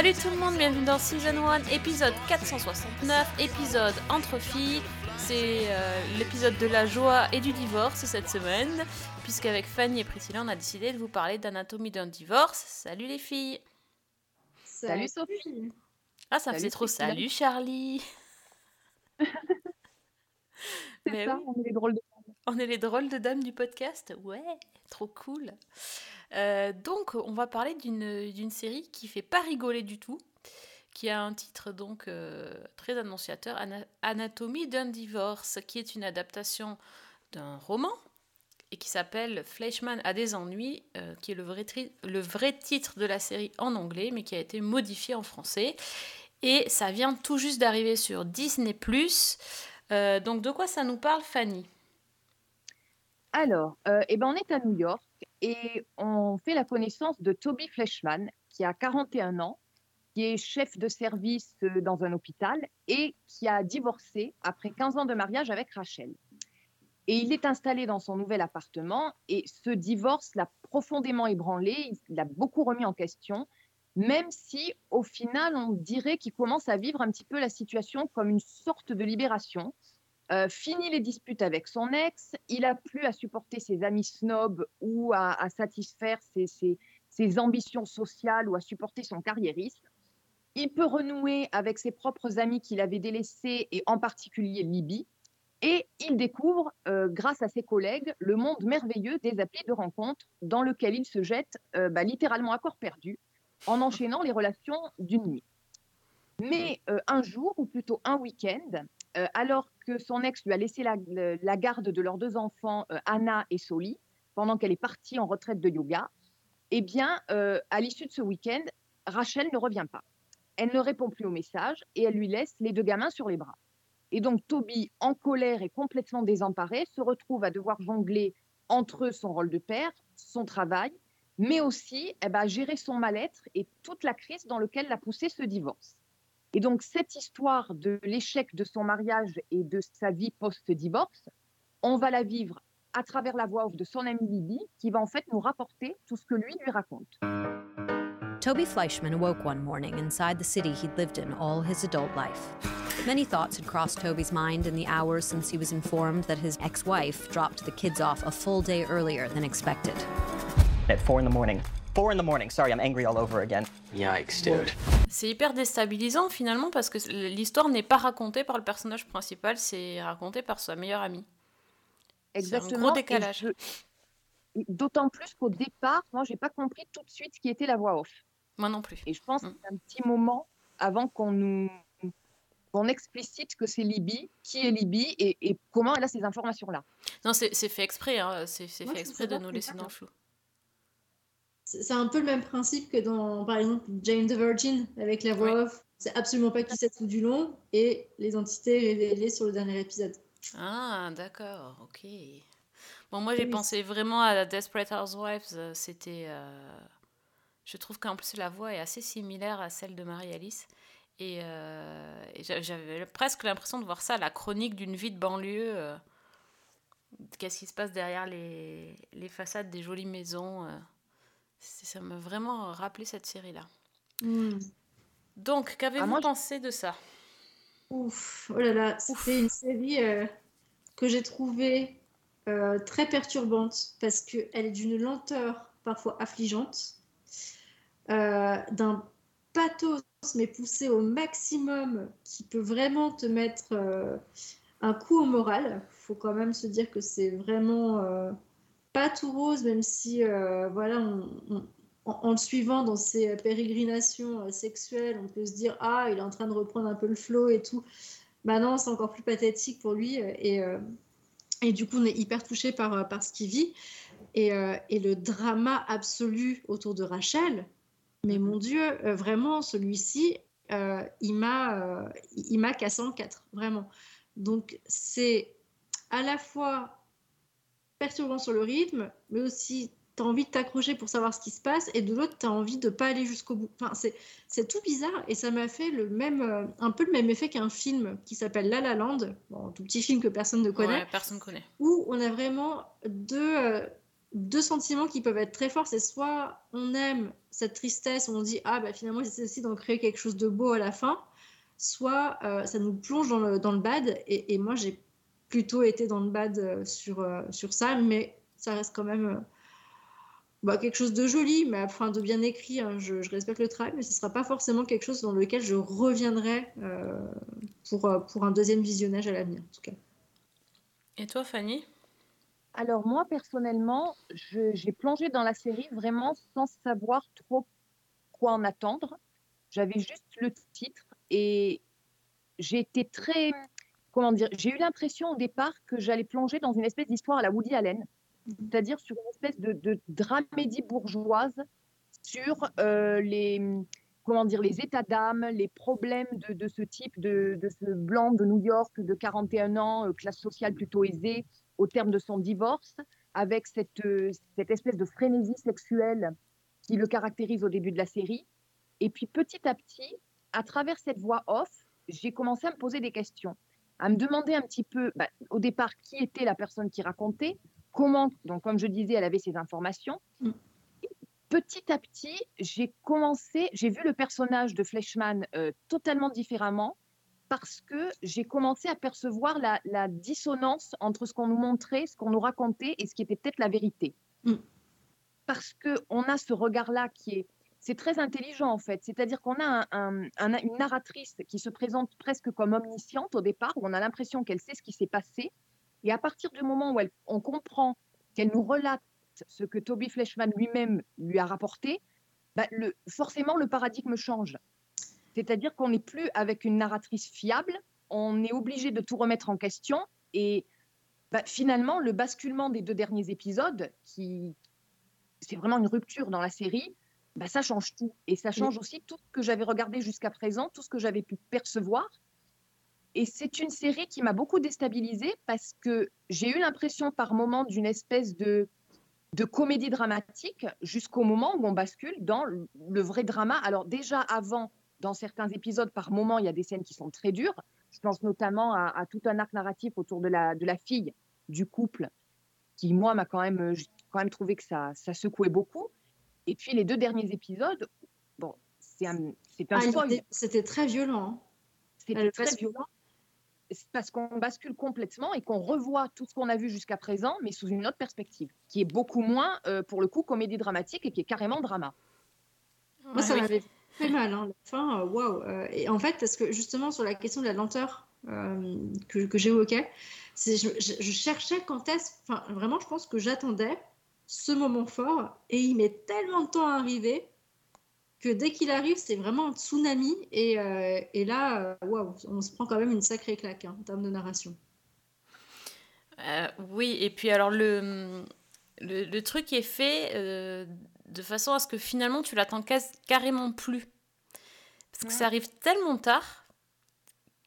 Salut tout le monde, bienvenue dans Season 1, épisode 469, épisode entre filles. C'est euh, l'épisode de la joie et du divorce cette semaine, puisqu'avec Fanny et Priscilla, on a décidé de vous parler d'anatomie d'un divorce. Salut les filles Salut Sophie. Ah, ça Salut, faisait trop Priscilla. salut Charlie C'est Mais ça, oui. on est les drôles de On est les drôles de dames du podcast Ouais, trop cool. Euh, donc, on va parler d'une série qui fait pas rigoler du tout, qui a un titre donc euh, très annonciateur, Ana- Anatomie d'un divorce, qui est une adaptation d'un roman et qui s'appelle Fleischmann a des ennuis, euh, qui est le vrai, titre de la série en anglais, mais qui a été modifié en français. Et ça vient tout juste d'arriver sur Disney+. Donc, de quoi ça nous parle, Fanny? Alors, eh ben, on est à New York et on fait la connaissance de Toby Fleischmann, qui a 41 ans, qui est chef de service euh, dans un hôpital et qui a divorcé après 15 ans de mariage avec Rachel. Et il est installé dans son nouvel appartement et ce divorce l'a profondément ébranlé, il l'a beaucoup remis en question, même si au final on dirait qu'il commence à vivre un petit peu la situation comme une sorte de libération. Euh, fini les disputes avec son ex, il a plus à supporter ses amis snobs ou à, satisfaire ses, ambitions sociales ou à supporter son carriérisme. Il peut renouer avec ses propres amis qu'il avait délaissés et en particulier Libye. Et il découvre, euh, grâce à ses collègues, le monde merveilleux des applis de rencontre dans lequel il se jette euh, bah, littéralement à corps perdu en enchaînant les relations d'une nuit. Mais un jour, ou plutôt un week-end, alors que son ex lui a laissé la, garde de leurs deux enfants, euh, Anna et Soli, pendant qu'elle est partie en retraite de yoga, eh bien, euh, à l'issue de ce week-end, Rachel ne revient pas. Elle ne répond plus aux messages et elle lui laisse les deux gamins sur les bras. Et donc Toby, en colère et complètement désemparé, se retrouve à devoir jongler entre son rôle de père, son travail, mais aussi eh ben, gérer son mal-être et toute la crise dans laquelle l'a poussé ce divorce. Et donc cette histoire de l'échec de son mariage et de sa vie post-divorce, on va la vivre à travers la voix off de son ami Libby, qui va en fait nous rapporter tout ce que lui lui raconte. Toby Fleischman awoke one morning inside the city he'd lived in all his adult life. Many thoughts had crossed Toby's mind in the hours since he was informed that his ex wife dropped the kids off a full day earlier than expected. at four in the morning. Four in the morning. Sorry, I'm angry all over again. Yikes, dude. C'est hyper déstabilisant finalement parce que l'histoire n'est pas racontée par le personnage principal, c'est raconté par sa meilleure amie. Exactement. gros et décalage. je- D'autant plus qu'au départ, moi, j'ai pas compris tout de suite ce qui était la voix off. Moi non plus. Et je pense Mm. que c'est un petit moment avant qu'on nous qu'on explicite que c'est Libye, qui est Libye et, et comment elle a ces informations-là. Non, c'est fait exprès, hein, c'est fait exprès ça de nous laisser dans le flou. C'est un peu le même principe que dans, par exemple, Jane the Virgin, avec la voix Oui. off. C'est absolument pas qui c'est tout du long, et les entités révélées sur le dernier épisode. Ah, d'accord, ok. Bon, moi j'ai Oui. pensé vraiment à Desperate Housewives, euh, c'était... euh, Je trouve qu'en plus la voix est assez similaire à celle de Marie-Alice. Et, euh, et j'avais presque l'impression de voir ça, la chronique d'une vie de banlieue. euh, Qu'est-ce qui se passe derrière les, les façades des jolies maisons. Ça m'a vraiment rappelé cette série-là. Donc, qu'avez-vous Ah, je- pensé de ça? Ouf, oh là là, c'était une série euh, que j'ai trouvée euh, très perturbante parce qu'elle est d'une lenteur parfois affligeante, euh, d'un pathos mais poussé au maximum qui peut vraiment te mettre un coup au moral. faut quand même se dire que c'est vraiment pas tout rose, même si euh, voilà, en, le suivant dans ses pérégrinations euh, sexuelles, on peut se dire ah il est en train de reprendre un peu le flow et tout. Bah non, c'est encore plus pathétique pour lui euh, et, euh, et du coup on est hyper touché par, euh, par ce qu'il vit et, euh, et le drama absolu autour de Rachel. Mais mon Dieu, euh, vraiment celui-ci, euh, il m'a euh, il m'a cassé en quatre, vraiment. Donc c'est à la fois perturbant sur le rythme, mais aussi tu as envie de t'accrocher pour savoir ce qui se passe, et de l'autre, tu as envie de pas aller jusqu'au bout. Enfin, c'est tout bizarre, et ça m'a fait le même, euh, un peu le même effet qu'un film qui s'appelle La La Land, bon, un tout petit film que personne ne connaît. Ouais, personne connaît. Où on a vraiment deux, euh, deux sentiments qui peuvent être très forts. C'est soit on aime cette tristesse, on dit ah bah finalement j'essaie aussi d'en créer quelque chose de beau à la fin, soit euh, ça nous plonge dans le, dans le bad. Et, et moi j'ai plutôt été dans le bad euh, sur, euh, sur ça, mais ça reste quand même bah, quelque chose de joli, mais enfin de bien écrit. hein. Je, je respecte le travail, mais ce ne sera pas forcément quelque chose dans lequel je reviendrai pour, pour un deuxième visionnage à l'avenir, en tout cas. Et toi, Fanny? Alors moi, personnellement, j'ai plongé dans la série vraiment sans savoir trop quoi en attendre. J'avais juste le titre et j'ai été très, comment dire, j'ai eu l'impression au départ que j'allais plonger dans une espèce d'histoire à la Woody Allen, c'est-à-dire sur une espèce de, de dramédie bourgeoise sur euh, les, comment dire, les états d'âme, les problèmes de, de ce type, de, de ce blanc de New York de 41 ans, euh, classe sociale plutôt aisée, au terme de son divorce, avec cette, euh, cette espèce de frénésie sexuelle qui le caractérise au début de la série. Et puis petit à petit, à travers cette voix off, j'ai commencé à me poser des questions, à me demander un petit peu, bah, au départ, qui était la personne qui racontait, comment, donc comme je disais, elle avait ces informations. Mm. Et Petit à petit, j'ai commencé, j'ai vu le personnage de Fleshman euh, totalement différemment parce que j'ai commencé à percevoir la, la dissonance entre ce qu'on nous montrait, ce qu'on nous racontait et ce qui était peut-être la vérité. Mm. Parce qu'on a ce regard-là qui est, c'est très intelligent en fait. C'est-à-dire qu'on a un- un- un- une narratrice qui se présente presque comme omnisciente au départ, où on a l'impression qu'elle sait ce qui s'est passé. Et à partir du moment où on comprend qu'elle nous relate ce que Toby Fleshman lui-même lui a rapporté, bah, forcément le paradigme change. C'est-à-dire qu'on n'est plus avec une narratrice fiable, on est obligé de tout remettre en question. Et bah, finalement, le basculement des deux derniers épisodes, qui c'est vraiment une rupture dans la série, bah, ça change tout. Et ça change aussi tout ce que j'avais regardé jusqu'à présent, tout ce que j'avais pu percevoir. Et c'est une série qui m'a beaucoup déstabilisée parce que j'ai eu l'impression par moments d'une espèce de, de comédie dramatique jusqu'au moment où on bascule dans le, vrai drama. Alors déjà avant, dans certains épisodes, par moments, il y a des scènes qui sont très dures. Je pense notamment à, à tout un arc narratif autour de la, de la fille du couple qui, moi, m'a quand même, j'ai quand même trouvé que ça, ça secouait beaucoup. Et puis les deux derniers épisodes, bon, c'est un, c'est un Ah, C'était très violent. hein. C'était très violent. C'est parce qu'on bascule complètement et qu'on revoit tout ce qu'on a vu jusqu'à présent, mais sous une autre perspective, qui est beaucoup moins, euh, pour le coup, comédie dramatique et qui est carrément drama. Moi, ça oui. m'avait fait mal, hein, la fin, euh, waouh. Euh, Et en fait, parce que justement, sur la question de la lenteur euh, que, que j'évoquais, c'est je, je- je cherchais quand est-ce. Enfin, vraiment, je pense que j'attendais ce moment fort et il met tellement de temps à arriver que dès qu'il arrive, c'est vraiment un tsunami. Et, euh, et là, euh, waouh, on se prend quand même une sacrée claque hein, en termes de narration. Euh, oui, et puis alors le, le, le truc est fait euh, de façon à ce que finalement tu l'attends carrément plus. Parce que Ouais. ça arrive tellement tard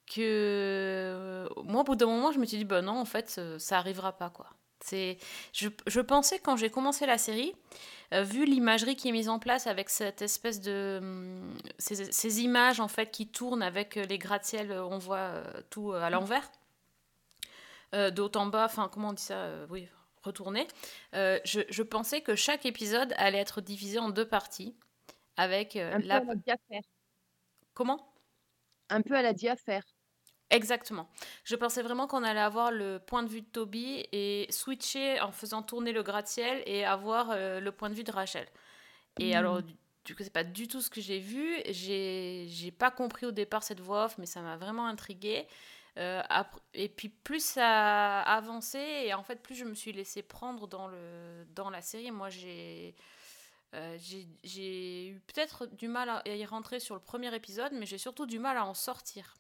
que euh, moi, au bout d'un moment, je me suis dit, bah non, en fait, ça arrivera pas, quoi. C'est, je, je pensais quand j'ai commencé la série, euh, vu l'imagerie qui est mise en place avec cette espèce de hum, ces, ces images en fait qui tournent avec euh, les gratte-ciel, euh, on voit euh, tout à l'envers, euh, de haut en bas, enfin comment on dit ça, oui, retourné. Je, je pensais que chaque épisode allait être divisé en deux parties avec Un peu la à la diaphère. comment? Un peu à la diaphère. Exactement. Je pensais vraiment qu'on allait avoir le point de vue de Toby et switcher en faisant tourner le gratte-ciel et avoir euh, le point de vue de Rachel. Et Mhm. alors, du coup, c'est pas du tout ce que j'ai vu. J'ai pas compris au départ cette voix off, mais ça m'a vraiment intriguée. Euh, après- et puis plus ça a avancé et en fait plus je me suis laissée prendre dans, le, dans la série. Moi j'ai euh, j'ai eu peut-être du mal à y rentrer sur le premier épisode, mais j'ai surtout du mal à en sortir.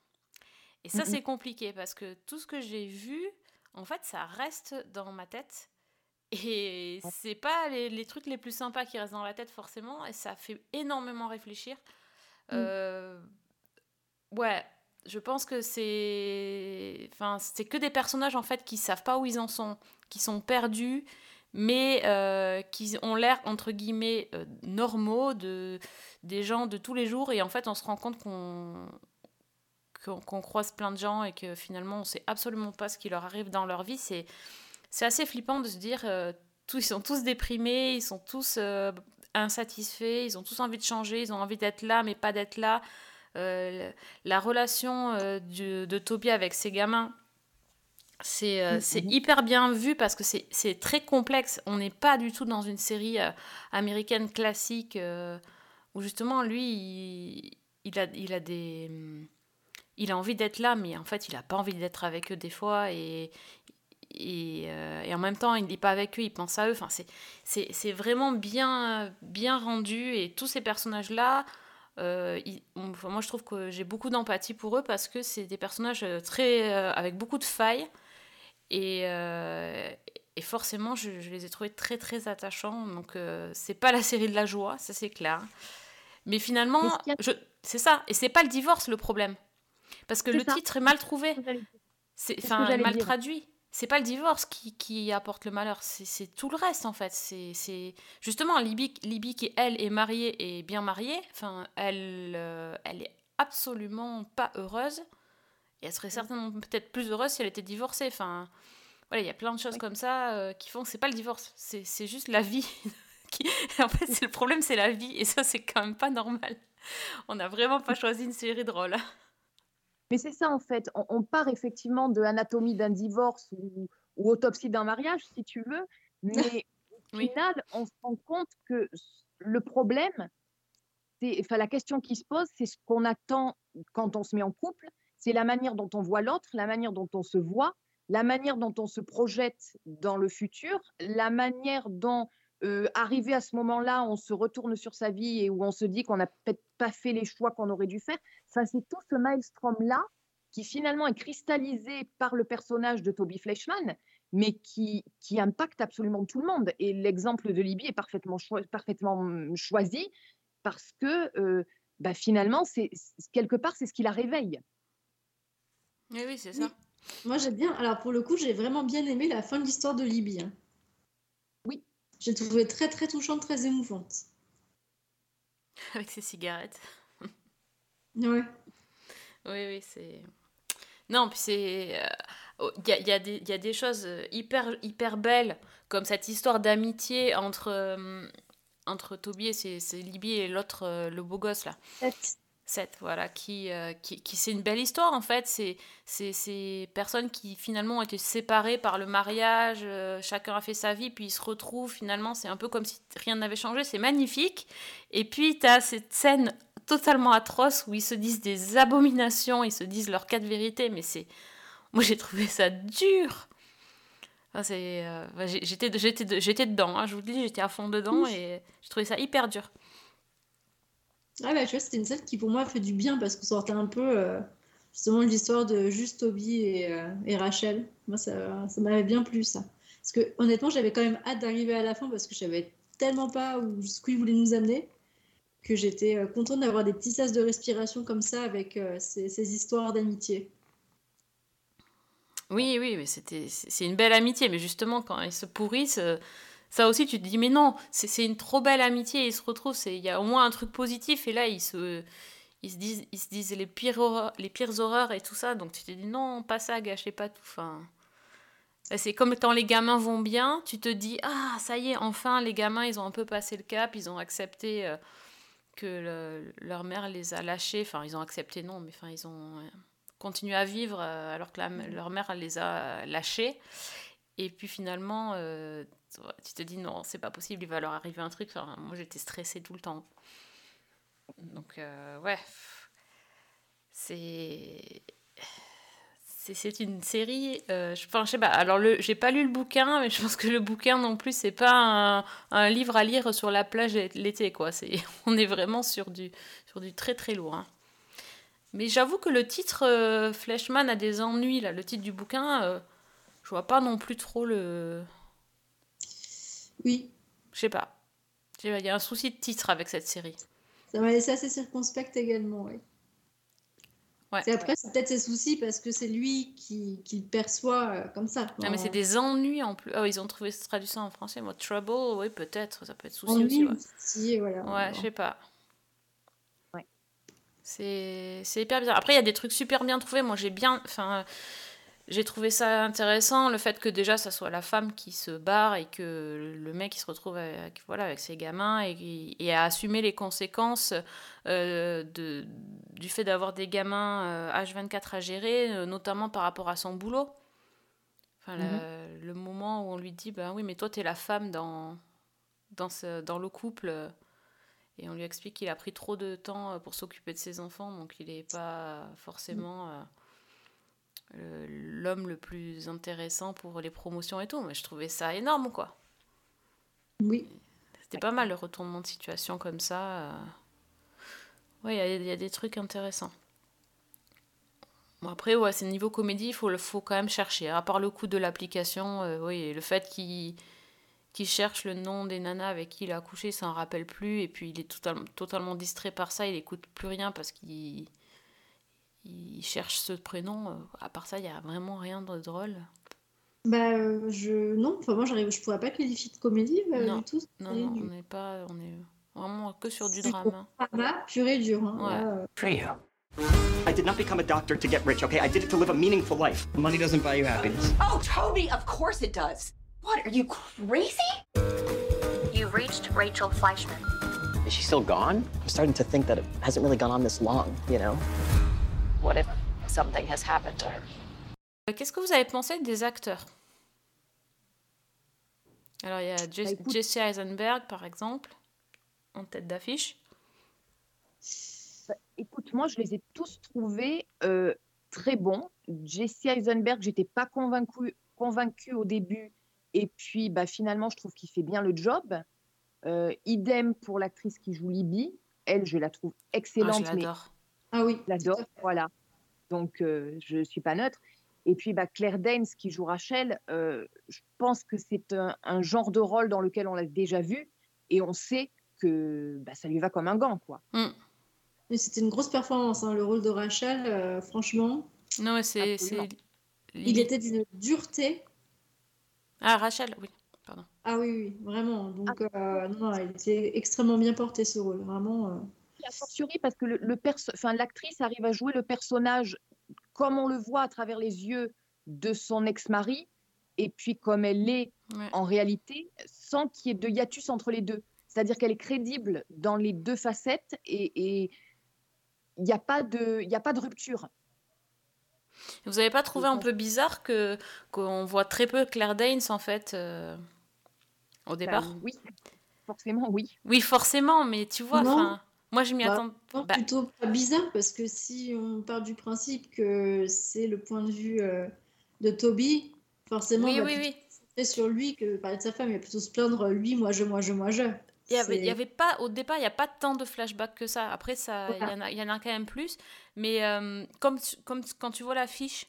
Et ça, c'est compliqué parce que tout ce que j'ai vu, en fait, ça reste dans ma tête. Et c'est pas les, les trucs les plus sympas qui restent dans la tête forcément, et ça fait énormément réfléchir. Euh, ouais, je pense que c'est, enfin, c'est que des personnages en fait qui savent pas où ils en sont, qui sont perdus, mais euh, qui ont l'air, entre guillemets, euh, normaux, de, des gens de tous les jours. Et en fait, on se rend compte qu'on qu'on croise plein de gens et que finalement, on sait absolument pas ce qui leur arrive dans leur vie. C'est c'est assez flippant de se dire, euh, tous, ils sont tous déprimés, ils sont tous euh, insatisfaits, ils ont tous envie de changer, ils ont envie d'être là, mais pas d'être là. Euh, la relation du- de Toby avec ses gamins, c'est euh, c'est hyper bien vu parce que c'est c'est très complexe. On n'est pas du tout dans une série euh, américaine classique euh, où justement lui, il, il a, il a des... Il a envie d'être là, mais en fait, il n'a pas envie d'être avec eux des fois. Et, et, euh, et en même temps, il n'est pas avec eux, il pense à eux. Enfin, c'est- c'est c'est vraiment bien, bien rendu. Et tous ces personnages-là, euh, ils- on- enfin, moi, je trouve que j'ai beaucoup d'empathie pour eux parce que c'est des personnages euh, très, euh, avec beaucoup de failles. Et, et forcément, je, je les ai trouvés très, très attachants. Donc, c'est pas la série de la joie, ça c'est clair. Mais finalement, c'est ça. Et c'est pas le divorce le problème. Parce que le ça. titre est mal trouvé. C'est C'est ce enfin mal dire. traduit. C'est pas le divorce qui, qui apporte le malheur, c'est tout le reste en fait. C'est justement Libby, Libby qui elle est mariée et bien mariée. Enfin, elle, euh, elle est absolument pas heureuse et elle serait certainement peut-être plus heureuse si elle était divorcée. Enfin, voilà, il y a plein de choses comme ça euh, qui font que c'est pas le divorce, c'est c'est juste la vie. qui... En fait, c'est le problème, c'est la vie et ça c'est quand même pas normal. On n'a vraiment pas choisi une série drôle. Mais c'est ça en fait, on, on part effectivement de anatomie d'un divorce ou, ou autopsie d'un mariage, si tu veux, mais au Oui. final, on se rend compte que le problème, enfin, la question qui se pose, c'est ce qu'on attend quand on se met en couple, c'est la manière dont on voit l'autre, la manière dont on se voit, la manière dont on se projette dans le futur, la manière dont, euh, arrivé à ce moment-là, on se retourne sur sa vie et où on se dit qu'on n'a peut-être pas fait les choix qu'on aurait dû faire. Enfin, c'est tout ce maelstrom-là qui finalement est cristallisé par le personnage de Toby Fleischman, mais qui, qui impacte absolument tout le monde. Et l'exemple de Libye est parfaitement, parfaitement hum, choisi parce que euh, bah, finalement, c'est, c'est- quelque part, c'est ce qui la réveille. Oui, oui, c'est ça. Moi, j'ai bien. Alors, pour le coup, j'ai vraiment bien aimé la fin de l'histoire de Libye. hein. J'ai trouvé très, très touchante, très émouvante. Avec ses cigarettes. Ouais. Oui, oui, c'est. Non, puis c'est. euh, oh, Il y, a, y a des- il y a des choses hyper, hyper belles, comme cette histoire d'amitié entre, euh, entre Toby et c'est c'est Libby et l'autre, euh, le beau gosse là. Voilà, qui, euh, qui, qui- c'est une belle histoire en fait. C'est c'est ces personnes qui finalement ont été séparées par le mariage, euh, chacun a fait sa vie, puis ils se retrouvent finalement. C'est un peu comme si rien n'avait changé, c'est magnifique. Et puis tu as cette scène totalement atroce où ils se disent des abominations, ils se disent leurs quatre vérités, mais c'est. Moi j'ai trouvé ça dur. Enfin, c'est, euh, j'étais, j'étais dedans, hein, je vous le dis, j'étais à fond dedans et j'ai trouvé ça hyper dur. Ouais, bah, tu vois, c'était une scène qui pour moi fait du bien parce qu'on sortait un peu euh, justement l'histoire de juste Toby et, euh, Rachel. Moi, ça, m'avait bien plu ça. Parce que honnêtement, j'avais quand même hâte d'arriver à la fin parce que je savais tellement pas où qu'il voulait nous amener que j'étais euh, contente d'avoir des petits sas de respiration comme ça avec ces, ces histoires d'amitié. Oui, oui, mais c'était, c'est une belle amitié, mais justement, quand ils se pourrissent, ça aussi, tu te dis, mais non, c'est une trop belle amitié, ils se retrouvent, c'est- il y a au moins un truc positif, et là, ils se, ils se, disent, ils se disent les pires, horreurs, les pires horreurs et tout ça, donc tu te dis, non, pas ça, gâchez pas tout, enfin... Là, C'est comme quand les gamins vont bien, tu te dis, ah, ça y est, enfin, les gamins, ils ont un peu passé le cap, ils ont accepté euh, que le- leur mère les a lâchés, enfin, ils ont accepté, non, mais enfin, ils ont... euh, continuent à vivre euh, alors que la- leur mère les a lâchés. Et puis finalement, euh, tu te dis non, c'est pas possible, il va leur arriver un truc. Moi j'étais stressée tout le temps. Donc, euh, ouais. C'est. C'est une série. euh, je, enfin, sais pas. Alors, j'ai pas lu le bouquin, mais je pense que le bouquin non plus, c'est pas un, livre à lire sur la plage l'été, quoi. On est vraiment sur du, sur du très très lourd. hein. Mais j'avoue que le titre Fleshman a des ennuis, là. Le titre du bouquin, je vois pas non plus trop le. Oui, Je sais pas. Je sais pas, Il y a un souci de titre avec cette série. ça m'a laissé assez circonspecte également. Ouais. Ouais. C'est après, c'est peut-être ses soucis parce que c'est lui qui, qui le perçoit euh, comme ça. Ah, mais c'est des ennuis en plus. Ah, ils ont trouvé cette traduction en français. Moi, trouble, oui, peut-être. Ça peut être souci ennuis, aussi. Ouais, voilà. ouais je sais pas. Ouais. C'est c'est hyper bizarre. Après, il y a des trucs super bien trouvés. Moi, j'ai bien. Enfin. J'ai trouvé ça intéressant, le fait que déjà ça soit la femme qui se barre et que le mec il se retrouve avec, voilà, avec ses gamins et, et à assumer les conséquences euh, de, du fait d'avoir des gamins euh, H24 à gérer, euh, notamment par rapport à son boulot. Enfin, la- le moment où on lui dit ben oui mais toi t'es la femme dans, dans, ce, dans le couple. Et on lui explique qu'il a pris trop de temps euh, pour s'occuper de ses enfants donc il n'est pas forcément le- l'homme le plus intéressant pour les promotions et tout mais je trouvais ça énorme quoi Oui. c'était pas mal le retournement de situation comme ça euh. ouais il y a- il y, a des trucs intéressants Bon, après, ouais, c'est niveau comédie, il faut, le- faut quand même chercher. À part le coup de l'application, euh, oui, et le fait qu'il cherche le nom des nanas avec qui il a couché, ça en rappelle plus. Et puis, il est totalement, totalement distrait par ça, il écoute plus rien parce qu'il il cherche ce prénom. Euh, À part ça, il y a vraiment rien de drôle. Bah, euh, je... Non, enfin, moi, j'arrive... je pourrais pas qualifier de comédie euh, Non. du tout. Non, non, du on n'est pas. On est vraiment que sur du drame. hein. drama pur et dur. hein. Ouais. Là, euh, you. I did not become a doctor to get rich, okay? I did it to live a meaningful life. Money doesn't buy you happiness. Oh, Toby, of course it does. What, are you crazy? You've reached Rachel Fleischman. Is she still gone? I'm starting to think that it hasn't really gone on this long, you know? What if something has happened to her? Euh, Qu'est-ce que vous avez pensé des acteurs? Alors, il y a Bah, Jesse Eisenberg, par exemple, en tête d'affiche. Écoute, moi, je les ai tous trouvés euh, très bons. Jesse Eisenberg, j'étais pas convaincue convaincue au début. Et puis, bah, finalement, je trouve qu'il fait bien le job. Euh, idem pour l'actrice qui joue Libby. Elle, je la trouve Ah, excellente, je mais l'adore. Ah oui. je l'adore. Voilà. Donc, euh, je ne suis pas neutre. Et puis, bah, Claire Danes qui joue Rachel, euh, je pense que c'est un, un genre de rôle dans lequel on l'a déjà vu. Et on sait que bah, ça lui va comme un gant, quoi. Mm. Mais c'était une grosse performance, hein, le rôle de Rachel, euh, franchement. Non, mais c'est. Il était d'une dureté. Ah, Rachel, oui. Pardon. Ah oui, oui, vraiment. Donc, euh, non, non, il était extrêmement bien porté ce rôle, vraiment. A fortiori parce que le, le perso- enfin, l'actrice arrive à jouer le personnage comme on le voit à travers les yeux de son ex-mari et puis comme elle l'est Ouais. en réalité sans qu'il y ait de hiatus entre les deux. C'est-à-dire qu'elle est crédible dans les deux facettes et il n'y a, pas de- il y a pas de rupture. Vous avez pas trouvé un peu bizarre que qu'on voit très peu Claire Danes, en fait, euh, au départ? Ben oui, forcément oui. Oui, forcément, mais tu vois. Moi, je m'y Bah, attends. Bah, plutôt pas bizarre parce que si on part du principe que c'est le point de vue euh, de Toby, forcément, oui, il va oui, plutôt oui. se centrer sur lui que parler de sa femme. Il va plutôt se plaindre lui, moi, je, moi, je, moi, je. Il y avait, il y avait pas, au départ, il n'y a pas tant de flashbacks que ça. Après, ça, il y, Voilà. en a, il y en a quand même plus. Mais euh, comme, comme quand tu vois l'affiche,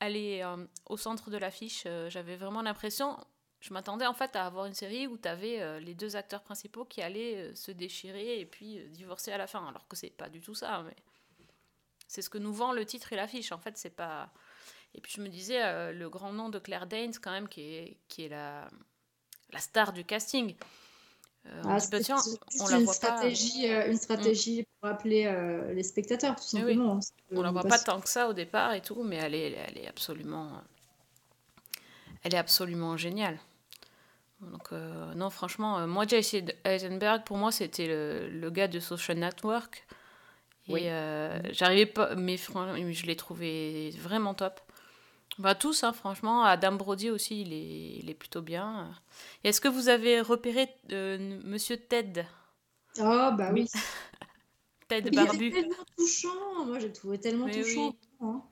elle est euh, au centre de l'affiche, euh, j'avais vraiment l'impression, je m'attendais en fait à avoir une série où tu avais les deux acteurs principaux qui allaient euh, se déchirer et puis euh, divorcer à la fin. Alors que c'est pas du tout ça. Mais c'est ce que nous vend le titre et l'affiche. En fait, c'est pas. Et puis je me disais, euh, le grand nom de Claire Danes, quand même, qui est, qui est la, la star du casting. Euh, on Ah, c'est tiens, juste on la une voit pas. Stratégie, euh, une stratégie pour appeler euh, les spectateurs, tout Eh oui. simplement. On la Euh, voit pas tant que ça au départ et tout, mais elle est, elle est absolument, elle est absolument géniale. Donc euh, non, franchement, euh, moi Jesse Eisenberg, pour moi, c'était le, le gars de Social Network. Et Oui. euh, j'arrivais pas, mais je l'ai trouvé vraiment top. Bah tous, hein, franchement. Adam Brody aussi, il est, il est plutôt bien. Est-ce que vous avez repéré euh, Monsieur Ted, Ah, bah oui. Ted Il Barbu était tellement touchant. Moi, j'ai trouvé tellement Mais touchant. hein.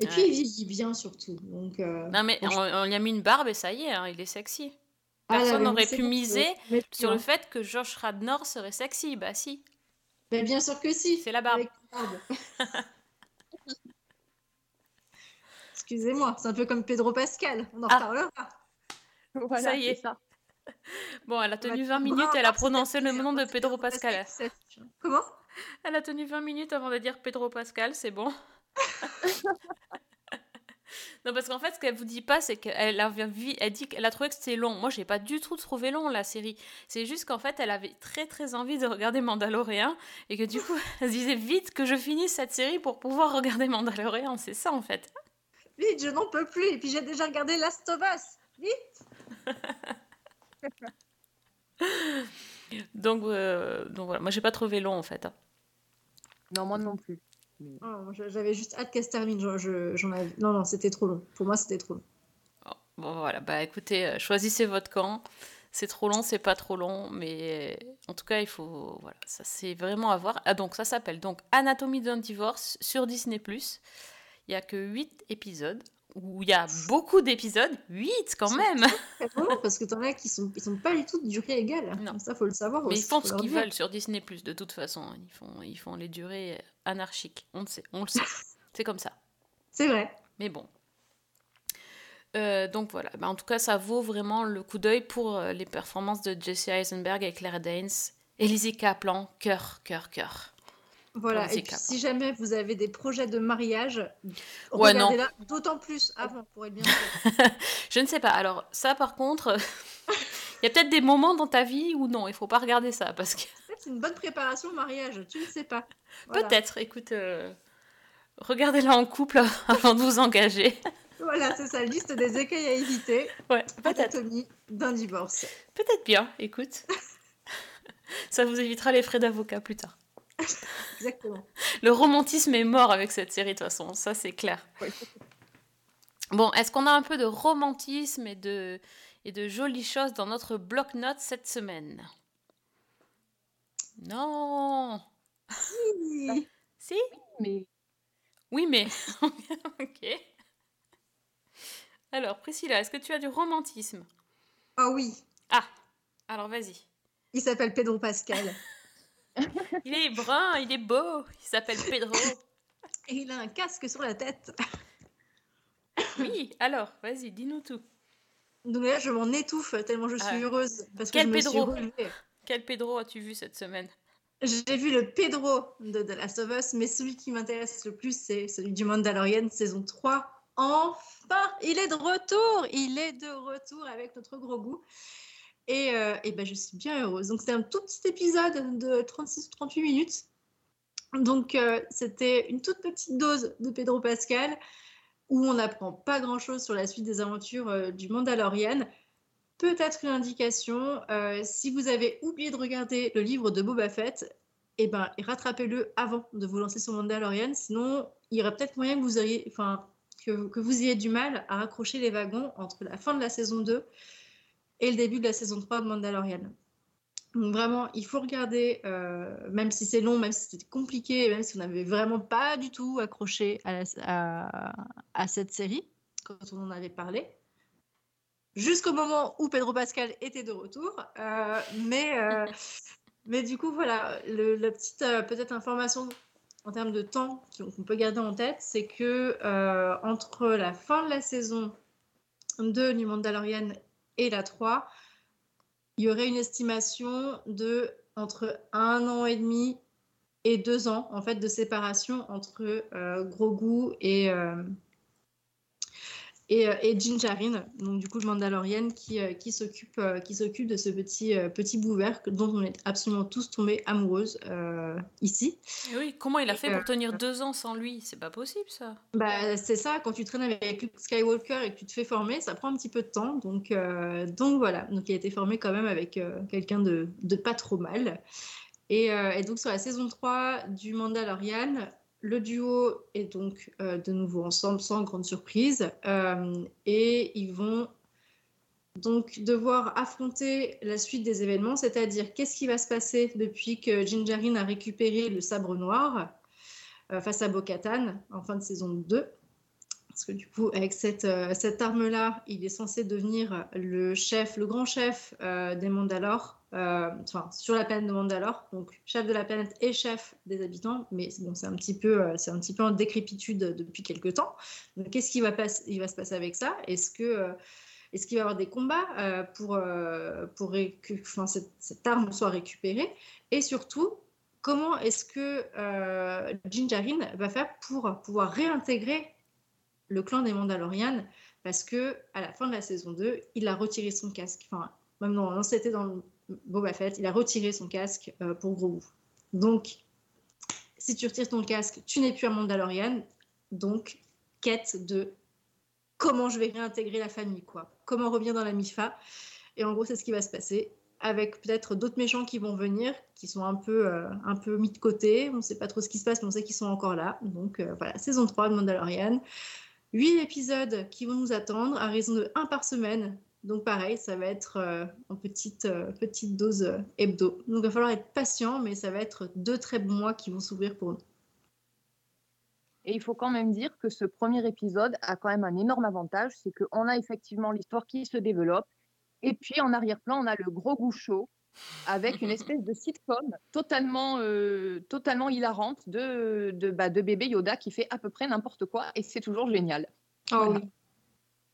Et Ouais. puis, il vieillit bien, surtout. Donc, euh, Non mais on, lui a mis une barbe et ça y est, hein, il est sexy. Ah, Personne n'aurait pu miser te sur le fait que Josh Radnor serait sexy. Bah si, Mais bien sûr que si. c'est la barbe. Excusez-moi, c'est un peu comme Pedro Pascal. On en Ah. reparlera. Voilà, Ça y est. c'est ça. Bon, elle a tenu Ouais, 20 bravo, minutes, elle a prononcé le nom de Pedro Pascal. Comment? Elle a tenu 20 minutes avant de dire Pedro Pascal, c'est bon. non, parce qu'en fait, ce qu'elle vous dit pas, c'est qu'elle a vu- elle dit qu'elle a trouvé que c'était long. Moi, j'ai pas du tout trouvé long la série. C'est juste qu'en fait, elle avait très très envie de regarder Mandalorian et que du coup, elle se disait vite que je finisse cette série pour pouvoir regarder Mandalorian. C'est ça en fait. Vite, je n'en peux plus. Et puis j'ai déjà regardé Last of Us. Vite. Donc, euh, donc voilà, moi j'ai pas trouvé long en fait. hein. Non, moi non plus. Oh, J'avais juste hâte qu'elle se termine. Je- je- j'en avais- Non, non, c'était trop long. Pour moi, c'était trop long. Oh, Bon voilà, bah écoutez, euh, choisissez votre camp. C'est trop long, c'est pas trop long, mais en tout cas, il faut. Voilà, ça c'est vraiment à voir. Ah, donc ça s'appelle donc Anatomie d'un divorce sur Disney. Il y a que 8 épisodes, où il y a beaucoup d'épisodes. 8 quand même parce que t'en as qui sont, ils sont pas du tout de durée égale. Non. Ça, faut le savoir Mais aussi. ils font ce qu'ils veulent sur Disney de toute façon. Ils font, ils font les durées anarchiques. On le sait, on le sait. c'est comme ça. C'est vrai. Mais bon. Euh, donc voilà, Bah, en tout cas, ça vaut vraiment le coup d'œil pour euh, les performances de Jesse Eisenberg et Claire Danes. Elise Kaplan, cœur, cœur, cœur. Voilà. Et puis, si jamais vous avez des projets de mariage, Ouais, regardez-là d'autant plus avant pour être bien sûr. Je ne sais pas. Alors, ça, par contre, il y a peut-être des moments dans ta vie où non, il faut pas regarder ça. Parce que Peut-être c'est une bonne préparation au mariage. Tu ne sais pas. Voilà. peut-être, écoute, euh, regardez-la en couple avant de vous engager. Voilà, c'est ça. Liste des écueils à éviter. Ouais, peut-être. D'un divorce. Peut-être bien, écoute. ça vous évitera les frais d'avocat plus tard. Exactement. Le romantisme est mort avec cette série, de toute façon, ça c'est clair. Ouais. Bon, est-ce qu'on a un peu de romantisme et de, et de jolies choses dans notre bloc-notes cette semaine? Non Oui. Si? Mais Oui, mais. ok. Alors, Priscilla, est-ce que tu as du romantisme? Ah oui. Ah Alors, vas-y. Il s'appelle Pedro Pascal. Il est brun, il est beau, il s'appelle Pedro. Et il a un casque sur la tête. Oui, alors, vas-y, dis-nous tout. Donc là, je m'en étouffe tellement je suis Ah. heureuse. Parce que Quel je me suis Pedro relevée. Quel Pedro as-tu vu cette semaine? J'ai vu le Pedro de The Last of Us, mais celui qui m'intéresse le plus, c'est celui du Mandalorian saison 3. Enfin, il est de retour Il est de retour avec notre gros goût. Et, euh, et ben, je suis bien heureuse. Donc, c'est un tout petit épisode de 36-38 minutes. Donc, euh, c'était une toute petite dose de Pedro Pascal où on n'apprend pas grand-chose sur la suite des aventures euh, du Mandalorian. Peut-être une indication, si vous avez oublié de regarder le livre de Boba Fett, eh ben, rattrapez-le avant de vous lancer sur Mandalorian, sinon il y aurait peut-être moyen que vous, ayez, que vous ayez du mal à raccrocher les wagons entre la fin de la saison 2 et le début de la saison 3 de Mandalorian. Donc vraiment, il faut regarder, euh, même si c'est long, même si c'était compliqué, même si on n'avait vraiment pas du tout accroché à, cette série, quand on en avait parlé, jusqu'au moment où Pedro Pascal était de retour. Euh, mais, euh, mais du coup, voilà, la petite peut-être information en termes de temps qu'on peut garder en tête, c'est que entre la fin de la saison 2 du Mandalorian et la 3, il y aurait une estimation de entre un an et demi et deux ans en fait de séparation entre euh, Grogu et euh, et, euh, et Jinjarin, donc du coup le Mandalorian qui, euh, qui s'occupe euh, qui s'occupe de ce petit petit que- dont on est absolument tous tombés amoureuses euh, ici. Et Oui, comment il a fait pour tenir deux ans sans lui? C'est pas possible ça. Bah, c'est ça, quand tu traînes avec Luke Skywalker et que tu te fais former, ça prend un petit peu de temps. Donc, euh, donc voilà, donc il a été formé quand même avec quelqu'un de, de pas trop mal. Et, euh, et donc sur la saison 3 du Mandalorian, le duo est donc euh, de nouveau ensemble sans grande surprise. Euh, et ils vont donc devoir affronter la suite des événements, c'est-à-dire qu'est-ce qui va se passer depuis que Jinjarin a récupéré le sabre noir euh, face à Bo-Katan en fin de saison 2. Parce que du coup, avec cette, euh, cette arme-là, il est censé devenir le chef, le grand chef euh, des Mandalores, euh, enfin sur la planète de Mandalore, donc chef de la planète et chef des habitants. Mais bon, c'est un petit peu, euh, un petit peu en décrépitude depuis quelques temps. Donc, qu'est-ce qui va, se passer avec ça? Est-ce que est-ce qu'il va y avoir des combats pour, pour que enfin, cette, arme soit récupérée? Et surtout, comment est-ce que euh, va faire pour pouvoir réintégrer le clan des Mandalorians parce que à la fin de la saison 2, il a retiré son casque. Enfin, même non, c'était dans le Boba Fett, il a retiré son casque euh, pour Grogu. Donc, si tu retires ton casque, tu n'es plus un Mandalorian. Donc, quête de comment je vais réintégrer la famille, quoi. Comment revenir dans la MIFA. Et en gros, c'est ce qui va se passer avec peut-être d'autres méchants qui vont venir, qui sont un peu, euh, un peu mis de côté. On ne sait pas trop ce qui se passe, mais on sait qu'ils sont encore là. Donc euh, voilà, saison 3 de Mandalorian. 8 épisodes qui vont nous attendre à raison de 1 par semaine. Donc pareil, ça va être euh, en petite, euh, petite dose euh, hebdo. Donc il va falloir être patient, mais ça va être deux très bons mois qui vont s'ouvrir pour nous. Et il faut quand même dire que ce premier épisode a quand même un énorme avantage, c'est qu'on a effectivement l'histoire qui se développe. Et puis en arrière-plan, on a le gros goût chaud avec une espèce de sitcom totalement, euh, totalement hilarante de, de, bah, de bébé Yoda qui fait à peu près n'importe quoi et c'est toujours génial. Oh Voilà. oui.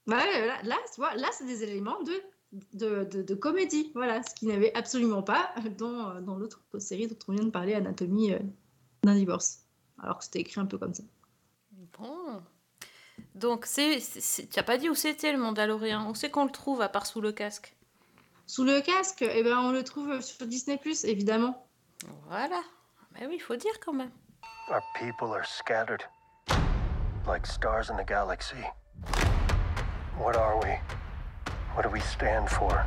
Ouais, là, là, c'est des éléments de, de, de- de comédie. Voilà, ce qu'il n'y avait absolument pas dans, dans l'autre série dont on vient de parler, Anatomie euh, d'un divorce. Alors que c'était écrit un peu comme ça. Bon. Donc, tu n'as pas dit où c'était le Mandalorien Où c'est qu'on le trouve à part sous le casque? Sous le casque, eh ben, on le trouve sur Disney, évidemment. Voilà. Mais oui, il faut dire quand même. Our people are scattered like stars in the galaxy. What are we? What do we stand for?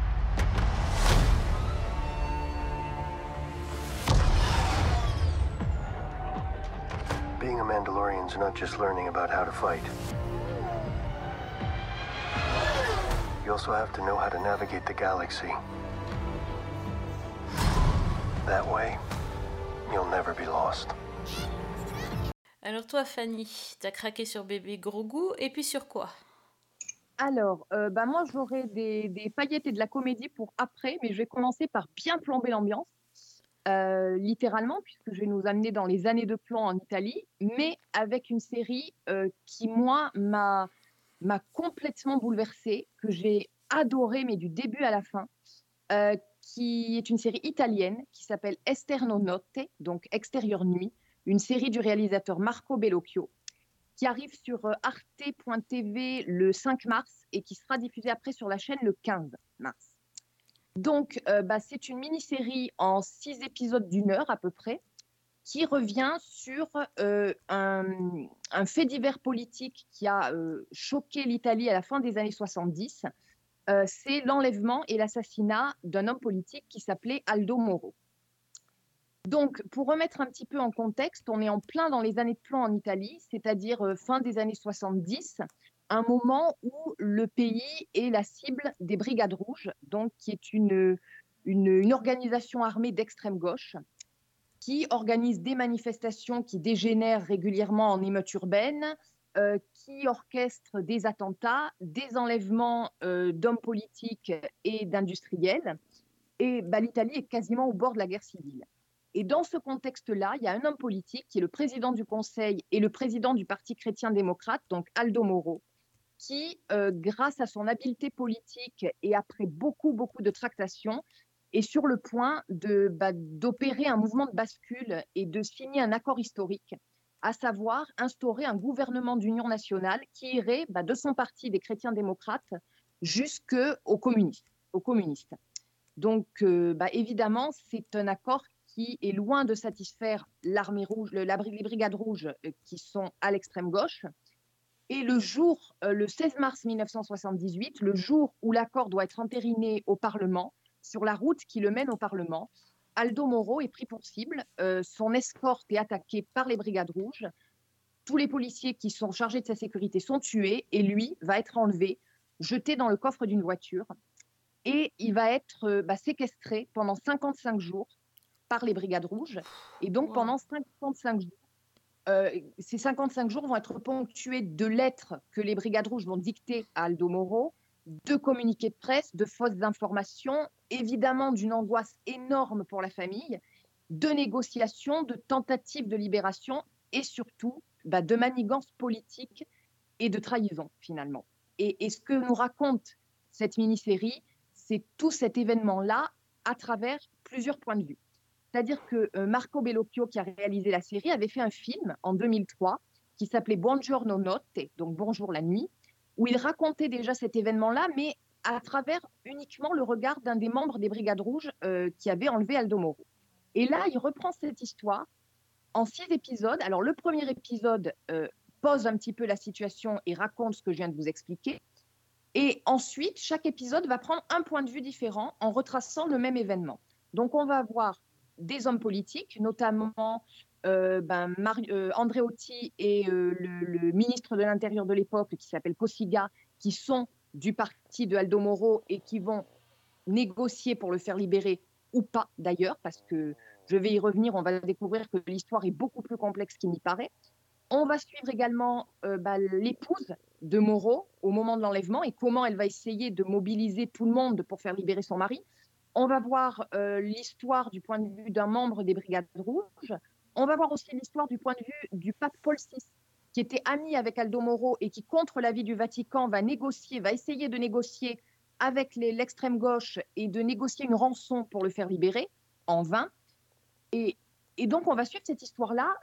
Being a Mandalorian's not just learning about how to fight. You also have to know how to navigate the galaxy. That way, you'll never be lost. Alors toi, Fanny, t'as craqué sur bébé Grogu et puis sur quoi? Alors, euh, bah moi, j'aurais des, des paillettes et de la comédie pour après, mais je vais commencer par bien plomber l'ambiance, euh, littéralement, puisque je vais nous amener dans les années de plomb en Italie, mais avec une série euh, qui, moi, m'a m'a complètement bouleversée, que j'ai adorée, mais du début à la fin, euh, qui est une série italienne qui s'appelle Esterno Notte, donc Extérieure Nuit, une série du réalisateur Marco Bellocchio, qui arrive sur euh, arte.tv le 5 mars et qui sera diffusée après sur la chaîne le 15 mars. Donc, euh, bah, c'est une mini-série en six épisodes d'une heure à peu près, qui revient sur euh, un, fait divers politique qui a euh, choqué l'Italie à la fin des années 70. Euh, c'est l'enlèvement et l'assassinat d'un homme politique qui s'appelait Aldo Moro. Donc, pour remettre un petit peu en contexte, on est en plein dans les années de plomb en Italie, c'est-à-dire fin des années 70, un moment où le pays est la cible des Brigades Rouges, donc qui est une organisation armée d'extrême gauche qui organise des manifestations qui dégénèrent régulièrement en émeutes urbaines, euh, qui orchestre des attentats, des enlèvements euh, d'hommes politiques et d'industriels. Et bah, l'Italie est quasiment au bord de la guerre civile. Et dans ce contexte-là, il y a un homme politique qui est le président du Conseil et le président du Parti chrétien-démocrate, donc Aldo Moro, qui, euh, grâce à son habileté politique et après beaucoup, beaucoup de tractations, est sur le point bah, d'opérer un mouvement de bascule et de signer un accord historique, à savoir instaurer un gouvernement d'union nationale qui irait bah, de son parti des chrétiens-démocrates jusqu'aux communistes. Aux communistes. Donc, euh, bah, évidemment, c'est un accord qui est loin de satisfaire l'armée rouge, les brigades rouges euh, qui sont à l'extrême gauche. Et le jour, euh, le 16 mars 1978, le jour où l'accord doit être entériné au Parlement, sur la route qui le mène au Parlement, Aldo Moro est pris pour cible. euh, son escorte est attaquée par les brigades rouges. Tous les policiers qui sont chargés de sa sécurité sont tués et lui va être enlevé, jeté dans le coffre d'une voiture. Et il va être euh, bah, séquestré pendant 55 jours par les brigades rouges. Et donc Wow. pendant 55 jours, euh, ces 55 jours vont être ponctués de lettres que les brigades rouges vont dicter à Aldo Moro, de communiqués de presse, de fausses informations, évidemment d'une angoisse énorme pour la famille, de négociations, de tentatives de libération et surtout bah, de manigances politiques et de trahison finalement. Et, et ce que nous raconte cette mini-série, c'est tout cet événement-là à travers plusieurs points de vue. C'est-à-dire que euh, Marco Bellocchio, qui a réalisé la série, avait fait un film en 2003 qui s'appelait Buongiorno Notte, donc Bonjour la nuit, où il racontait déjà cet événement-là, mais à travers uniquement le regard d'un des membres des Brigades Rouges euh, qui avait enlevé Aldo Moro. Et là, il reprend cette histoire en six épisodes. Alors, le premier épisode euh, pose un petit peu la situation et raconte ce que je viens de vous expliquer. Et ensuite, chaque épisode va prendre un point de vue différent en retraçant le même événement. Donc, on va avoir des hommes politiques, notamment euh, ben, euh, Andréotti et euh, le, ministre de l'Intérieur de l'époque, qui s'appelle Cossiga, qui sont du parti de Aldo Moro et qui vont négocier pour le faire libérer ou pas d'ailleurs, parce que je vais y revenir, on va découvrir que l'histoire est beaucoup plus complexe qu'il n'y paraît. On va suivre également ben, l'épouse de Moro au moment de l'enlèvement et comment elle va essayer de mobiliser tout le monde pour faire libérer son mari. On va voir euh, l'histoire du point de vue d'un membre des Brigades Rouges. On va voir aussi l'histoire du point de vue du pape Paul VI, qui était ami avec Aldo Moro et qui, contre l'avis du Vatican, va négocier, va essayer de négocier avec l'extrême gauche et de négocier une rançon pour le faire libérer, en vain. Et, donc, on va suivre cette histoire-là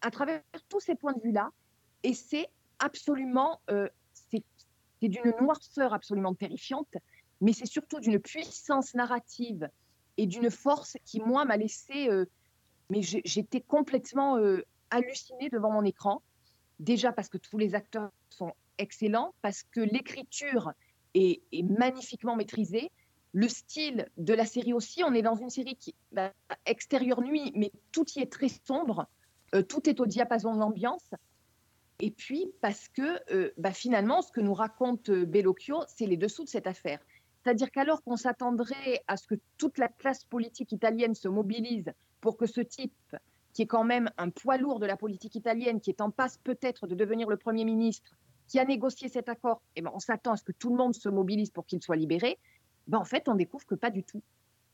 à travers tous ces points de vue-là. Et c'est absolument, euh, c'est d'une noirceur absolument terrifiante mais c'est surtout d'une puissance narrative et d'une force qui, moi, m'a laissé. Euh, mais j'étais complètement euh, hallucinée devant mon écran. Déjà parce que tous les acteurs sont excellents, parce que l'écriture est, magnifiquement maîtrisée. Le style de la série aussi, on est dans une série qui, bah, extérieure nuit, mais tout y est très sombre, euh, tout est au diapason de l'ambiance. Et puis parce que bah, finalement, ce que nous raconte Bellocchio, c'est les dessous de cette affaire. C'est-à-dire qu'alors qu'on s'attendrait à ce que toute la classe politique italienne se mobilise pour que ce type, qui est quand même un poids lourd de la politique italienne, qui est en passe peut-être de devenir le Premier ministre, qui a négocié cet accord, eh ben on s'attend à ce que tout le monde se mobilise pour qu'il soit libéré, ben en fait, on découvre que pas du tout.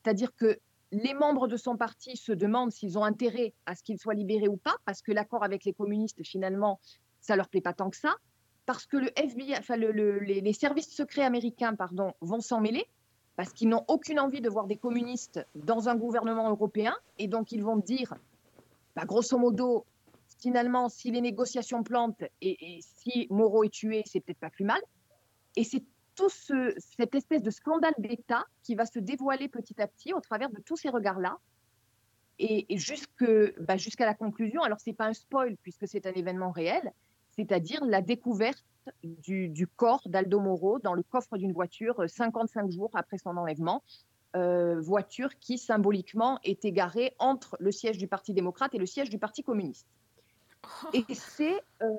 C'est-à-dire que les membres de son parti se demandent s'ils ont intérêt à ce qu'il soit libéré ou pas, parce que l'accord avec les communistes, finalement, ça leur plaît pas tant que ça parce que le FBI, enfin les, services secrets américains pardon, vont s'en mêler, parce qu'ils n'ont aucune envie de voir des communistes dans un gouvernement européen, et donc ils vont dire, bah, grosso modo, finalement, si les négociations plantent et, si Moreau est tué, c'est peut-être pas plus mal. Et c'est tout ce, cette espèce de scandale d'État qui va se dévoiler petit à petit au travers de tous ces regards-là. Et, bah, jusqu'à la conclusion, alors c'est pas un spoil puisque c'est un événement réel, c'est-à-dire la découverte du, corps d'Aldo Moro dans le coffre d'une voiture 55 euh, jours après son enlèvement. Euh, voiture qui symboliquement est égarée entre le siège du Parti démocrate et le siège du Parti communiste. Et c'est euh,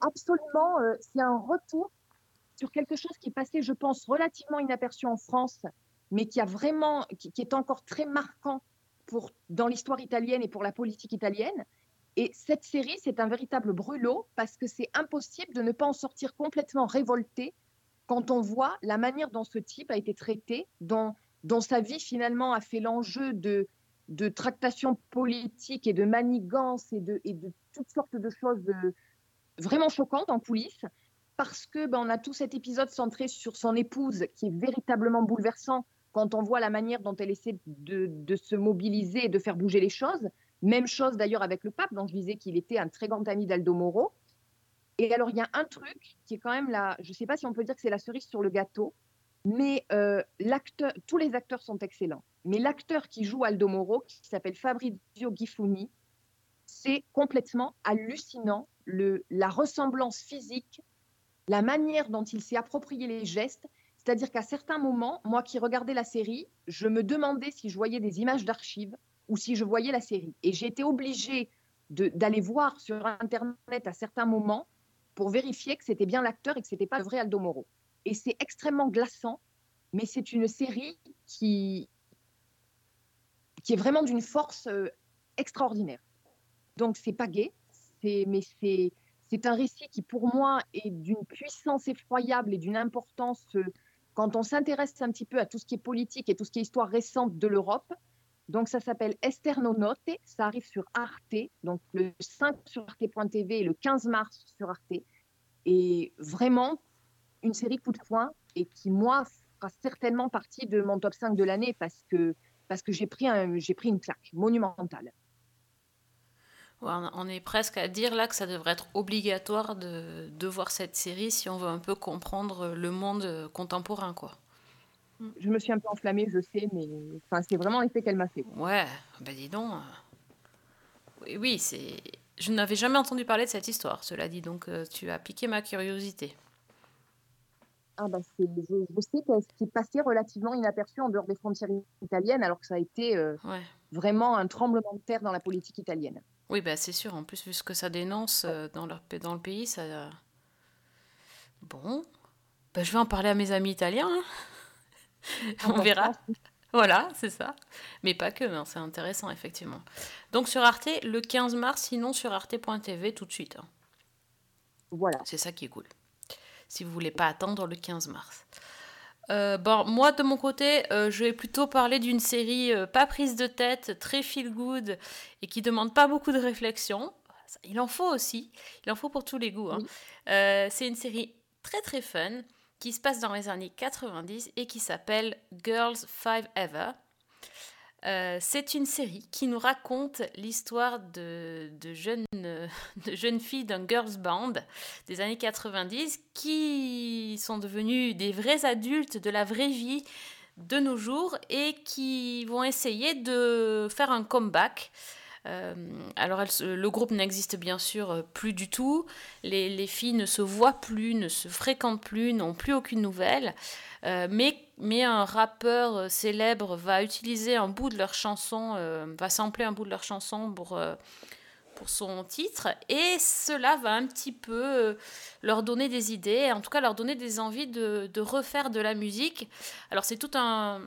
absolument, c'est un retour sur quelque chose qui est passé, je pense, relativement inaperçu en France, mais qui a vraiment, qui, qui est encore très marquant pour, dans l'histoire italienne et pour la politique italienne. Et cette série, c'est un véritable brûlot parce que c'est impossible de ne pas en sortir complètement révolté quand on voit la manière dont ce type a été traité, dont, sa vie finalement a fait l'enjeu de, de tractation politique et de manigance et de, de toutes sortes de choses vraiment choquantes en coulisses, parce que ben, on a tout cet épisode centré sur son épouse qui est véritablement bouleversant quand on voit la manière dont elle essaie de, de se mobiliser et de faire bouger les choses. Même chose d'ailleurs avec le pape, dont je disais qu'il était un très grand ami d'Aldo Moro. Et alors, il y a un truc qui est quand même là, je ne sais pas si on peut dire que c'est la cerise sur le gâteau, mais euh, tous les acteurs sont excellents. Mais l'acteur qui joue Aldo Moro, qui s'appelle Fabrizio Gifuni, c'est complètement hallucinant. La ressemblance physique, la manière dont il s'est approprié les gestes. C'est-à-dire qu'à certains moments, moi qui regardais la série, je me demandais si je voyais des images d'archives ou si je voyais la série. Et j'ai été obligée d'aller voir sur Internet à certains moments pour vérifier que c'était bien l'acteur et que c'était pas le vrai Aldo Moro. Et c'est extrêmement glaçant, mais c'est une série qui, qui est vraiment d'une force euh, extraordinaire. Donc c'est pas gay, mais c'est c'est un récit qui pour moi est d'une puissance effroyable et d'une importance euh, quand on s'intéresse un petit peu à tout ce qui est politique et tout ce qui est histoire récente de l'Europe. Donc ça s'appelle Esternonote, ça arrive sur Arte, donc le 5 sur arte.tv et le 15 mars sur Arte. Et vraiment, une série coup de poing et qui, moi, fera certainement partie de mon top 5 de l'année parce que parce que j'ai pris, pris une claque monumentale. On est presque à dire là que ça devrait être obligatoire de, de voir cette série si on veut un peu comprendre le monde contemporain, quoi. Je me suis un peu enflammée, je sais, mais enfin, c'est vraiment l'effet qu'elle m'a fait. Ouais, ben dis donc. Oui, oui, c'est. Je n'avais jamais entendu parler de cette histoire, cela dit, donc euh, tu as piqué ma curiosité. Ah bah c'est, je, je sais qu'elle s'est passée relativement inaperçue en dehors des frontières italiennes, alors que ça a été euh, Ouais. vraiment un tremblement de terre dans la politique italienne. Oui, bah c'est sûr. En plus, vu ce que ça dénonce euh, dans, leur, pa- dans le pays, ça. Bon. Bah, je vais en parler à mes amis italiens. hein. On verra. Voilà, c'est ça. Mais pas que, hein, c'est intéressant, effectivement. Donc sur Arte, le 15 mars, sinon sur arte.tv tout de suite. hein. Voilà. C'est ça qui est cool. Si vous voulez pas attendre le 15 mars. Euh, bon, moi, de mon côté, euh, je vais plutôt parler d'une série euh, pas prise de tête, très feel good et qui demande pas beaucoup de réflexion. Il en faut aussi, il en faut pour tous les goûts. hein. Oui. C'est une série très très fun qui se passe dans les années 90 et qui s'appelle Girls Five Ever. Euh, c'est une série qui nous raconte l'histoire de, de jeunes, euh, de jeunes filles d'un girls band des années 90 qui sont devenues des vrais adultes de la vraie vie de nos jours et qui vont essayer de faire un comeback. Euh, alors le groupe n'existe bien sûr euh, plus du tout, les, les filles ne se voient plus, ne se fréquentent plus, n'ont plus aucune nouvelle, Euh, mais, un rappeur célèbre va utiliser un bout de leur chanson, va sampler un bout de leur chanson pour, pour son titre, et cela va un petit peu leur donner des idées, en tout cas leur donner des envies de refaire de la musique. Alors c'est tout un,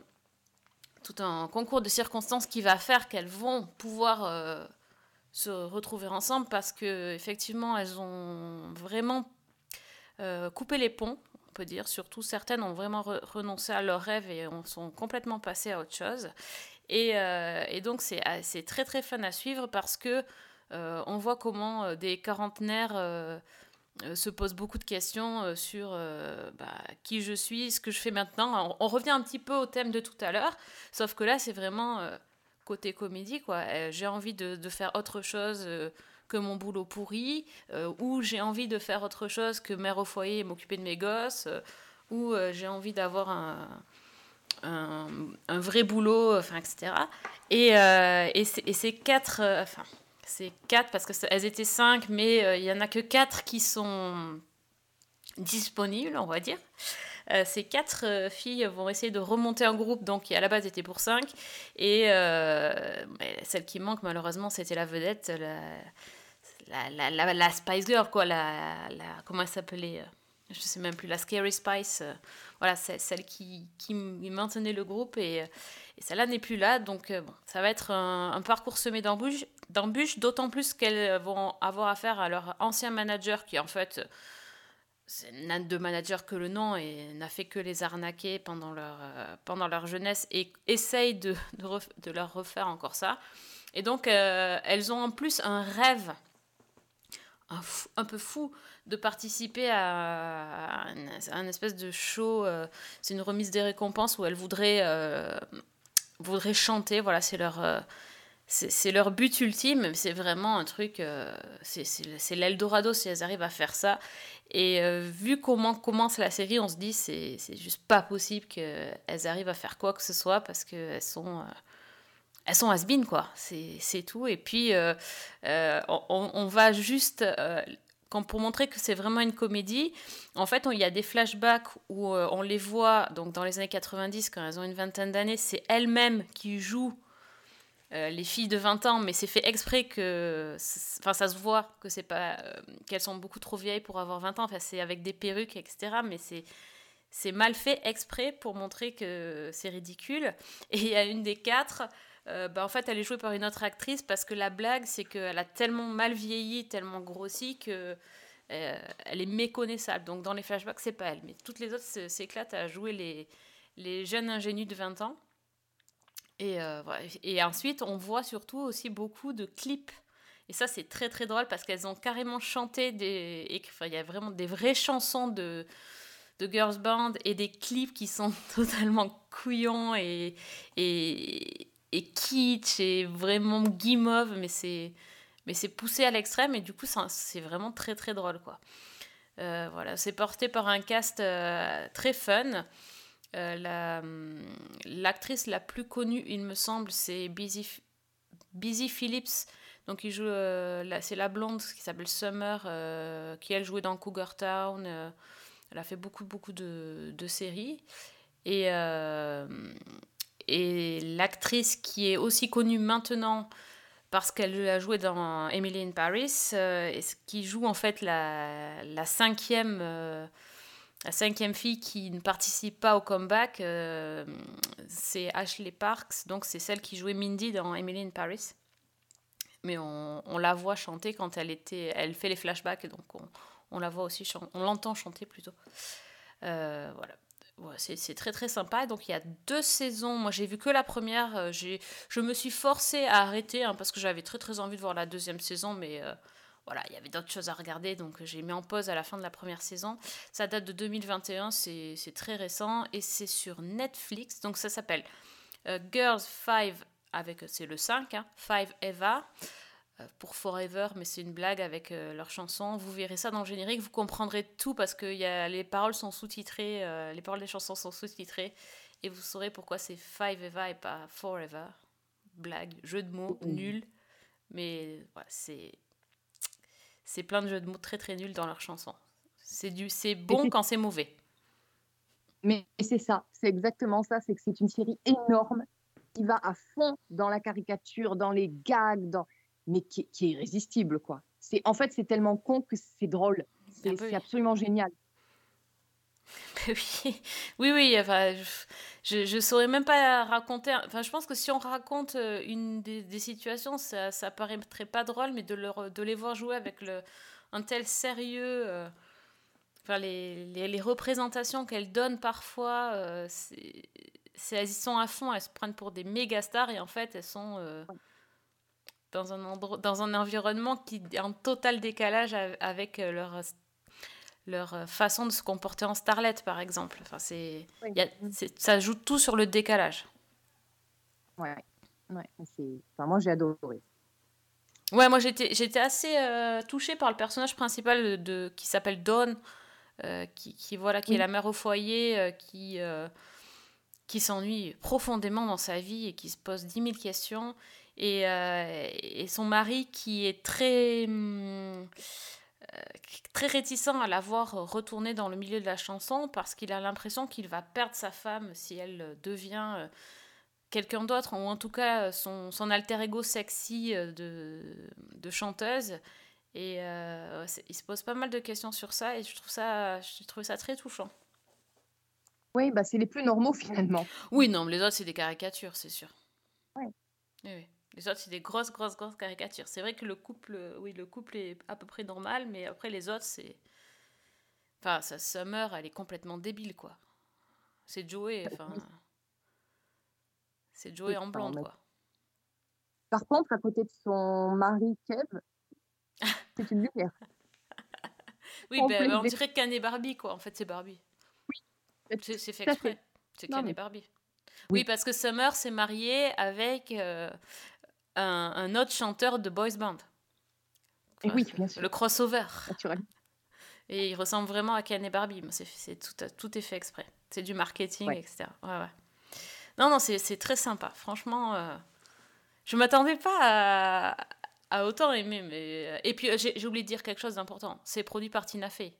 tout un concours de circonstances qui va faire qu'elles vont pouvoir euh, se retrouver ensemble parce que effectivement elles ont vraiment euh, coupé les ponts, on peut dire. Surtout certaines ont vraiment re- renoncé à leurs rêves et ont, sont complètement passées à autre chose. Et, euh, donc c'est très très fun à suivre parce que on voit comment des quarantenaires se posent beaucoup de questions euh, sur euh, bah, qui je suis, ce que je fais maintenant. On, revient un petit peu au thème de tout à l'heure, sauf que là c'est vraiment euh, côté comédie quoi. Euh, j'ai envie de, faire autre chose. euh, que mon boulot pourri, euh, ou j'ai envie de faire autre chose que mère au foyer et m'occuper de mes gosses, euh, ou euh, j'ai envie d'avoir un, un, vrai boulot, enfin, etc. Et, euh, et, et ces quatre, euh, enfin, ces quatre, parce qu'elles étaient cinq, mais euh, il y en a que quatre qui sont disponibles, on va dire. Euh, ces quatre euh, filles vont essayer de remonter un groupe, donc qui à la base était pour cinq. Et celle qui manque, malheureusement, c'était la vedette, la, la, Spice Girl, quoi. La, comment elle s'appelait Je sais même plus, la Scary Spice. Voilà, c'est celle qui, qui maintenait le groupe. Et, celle-là n'est plus là. Donc, euh, bon, ça va être un, parcours semé d'embûches, d'autant plus qu'elles vont avoir affaire à leur ancien manager qui, en fait, n'a de manager que le nom et n'a fait que les arnaquer pendant leur, euh, pendant leur jeunesse et essaye de, de leur refaire encore ça. Et donc, euh, elles ont en plus un rêve un, peu fou de participer à, un, espèce de show. euh, c'est une remise des récompenses où elles voudraient, euh, chanter. Voilà, c'est leur. euh, c'est leur but ultime, c'est vraiment un truc, c'est- l'Eldorado si elles arrivent à faire ça. Et vu comment commence la série, on se dit c'est c'est juste pas possible qu'elles arrivent à faire quoi que ce soit parce qu'elles sont, elles sont has quoi. C'est tout. Et puis euh, euh, on, va juste, euh, pour montrer que c'est vraiment une comédie, en fait il y a des flashbacks où on les voit donc dans les années 90 quand elles ont une vingtaine d'années, c'est elles-mêmes qui jouent les filles de 20 ans, mais c'est fait exprès que. Enfin, ça se voit que c'est pas. qu'elles sont beaucoup trop vieilles pour avoir 20 ans. Enfin, c'est avec des perruques, etc. Mais c'est. C'est mal fait exprès pour montrer que c'est ridicule. Et il y a une des quatre, euh, bah, en fait, elle est jouée par une autre actrice parce que la blague, c'est qu'elle a tellement mal vieilli, tellement grossi que euh, elle est méconnaissable. Donc dans les flashbacks, c'est pas elle. Mais toutes les autres s'éclatent à jouer les, les jeunes ingénus de 20 ans. Et, euh, et ensuite, on voit surtout aussi beaucoup de clips. Et ça, c'est très très drôle parce qu'elles ont carrément chanté des. il y a vraiment des vraies chansons de, de girls band et des clips qui sont totalement couillons et, est kitsch et vraiment guimauve, mais c'est mais c'est poussé à l'extrême et du coup c'est vraiment très très drôle quoi. Euh, voilà, c'est porté par un cast euh, très fun. Euh, hum, L'actrice la plus connue, il me semble, c'est Busy, Busy Phillips. Donc, il joue, c'est la blonde qui s'appelle Summer, qui elle jouait dans Cougar Town. elle a fait beaucoup, beaucoup de, de séries. Et, et l'actrice qui est aussi connue maintenant parce qu'elle a joué dans Emily in Paris, euh, et qui joue en fait la, cinquième. euh, la cinquième fille qui ne participe pas au comeback, euh, c'est Ashley Parks, donc c'est celle qui jouait Mindy dans Emily in Paris. Mais on, la voit chanter quand elle était, elle fait les flashbacks, donc on, on la voit aussi, on l'entend chanter plutôt. Euh, voilà. C'est très très sympa. Donc il y a deux saisons. Moi j'ai vu que la première. euh, je me suis forcée à arrêter hein, parce que j'avais très très envie de voir la deuxième saison, mais euh, voilà, il y avait d'autres choses à regarder, donc j'ai mis en pause à la fin de la première saison. Ça date de 2021, c'est très récent et c'est sur Netflix. Donc ça s'appelle euh, Girls 5 avec c'est le 5, hein, 5 Eva euh, pour Forever, mais c'est une blague avec euh, leur chanson. Vous verrez ça dans le générique, vous comprendrez tout parce que y a, les paroles sont sous-titrées, euh, les paroles des chansons sont sous-titrées et vous saurez pourquoi c'est 5 Eva et pas Forever. Blague, jeu de mots nul, mais voilà, c'est c'est plein de jeux de mots très très nuls dans leurs chansons. C'est du c'est bon quand c'est mauvais. Mais c'est ça, c'est exactement ça, c'est que c'est une série énorme qui va à fond dans la caricature, dans les gags, dans... mais qui, qui est irrésistible, quoi. C'est En fait, c'est tellement con que c'est drôle. C'est Un peu, c'est oui. absolument génial. oui, oui, oui. Enfin, je, je saurais même pas raconter. Enfin, je pense que si on raconte euh, une des, des situations, ça, ça paraîtrait pas drôle, mais de, leur, de les voir jouer avec le, un tel sérieux. euh, Enfin, les, les, les représentations qu'elles donnent parfois, euh, c'est, elles y sont à fond, elles se prennent pour des méga stars et en fait, elles sont euh, dans, un endroit, dans un environnement qui est en total décalage avec euh, leur, leur euh, façon de se comporter en starlet, par exemple. Enfin, c'est, Oui. y a- c'est- ça joue tout sur le décalage. Ouais, ouais, c'est- enfin, moi, j'ai adoré. Ouais, moi j'étais, j'étais assez euh, touchée par le personnage principal de, de- qui s'appelle Dawn, euh, qui, qui, voilà, qui est la mère au foyer, euh, qui, euh, qui s'ennuie profondément dans sa vie et qui se pose 10 000 questions. Et, euh, et son mari qui est très, hum, euh, très réticent à la voir retourner dans le milieu de la chanson parce qu'il a l'impression qu'il va perdre sa femme si elle euh, devient quelqu'un d'autre, ou en tout cas son, son alter ego sexy de, de chanteuse. Et euh, il se pose pas mal de questions sur ça et je trouve ça, je trouve ça très touchant. Oui, bah, c'est les plus normaux finalement. Oui, non, mais les autres, c'est des caricatures, c'est sûr. Ouais. Oui, oui. Les autres, c'est des grosses, grosses, grosses caricatures. C'est vrai que le couple, oui, le couple est à peu près normal, mais après, les autres, c'est. Enfin, sa Summer, elle est complètement débile, quoi. C'est Joey, enfin. C'est Joey Oui, en blonde, quoi. Par contre, à côté de son mari Kev, c'est une lumière. Oui, Complet, ben, on mais- dirait qu'Anne et Barbie, quoi. En fait, c'est Barbie. C'est c'est fait exprès. C'est Ken et mais- Barbie. Oui. Oui, parce que Summer s'est mariée avec euh, un, un autre chanteur de boys band. Enfin, oui, bien sûr, Le crossover. Et il ressemble vraiment à Ken et Barbie. C'est tout, tout est fait exprès. C'est du marketing, Ouais. etc. Ouais, ouais. Non, non, c'est très sympa. Franchement, euh, je m'attendais pas à, à autant aimer. Mais... euh, Et puis, euh, j'ai oublié de dire quelque chose d'important. C'est produit par Tina Fey.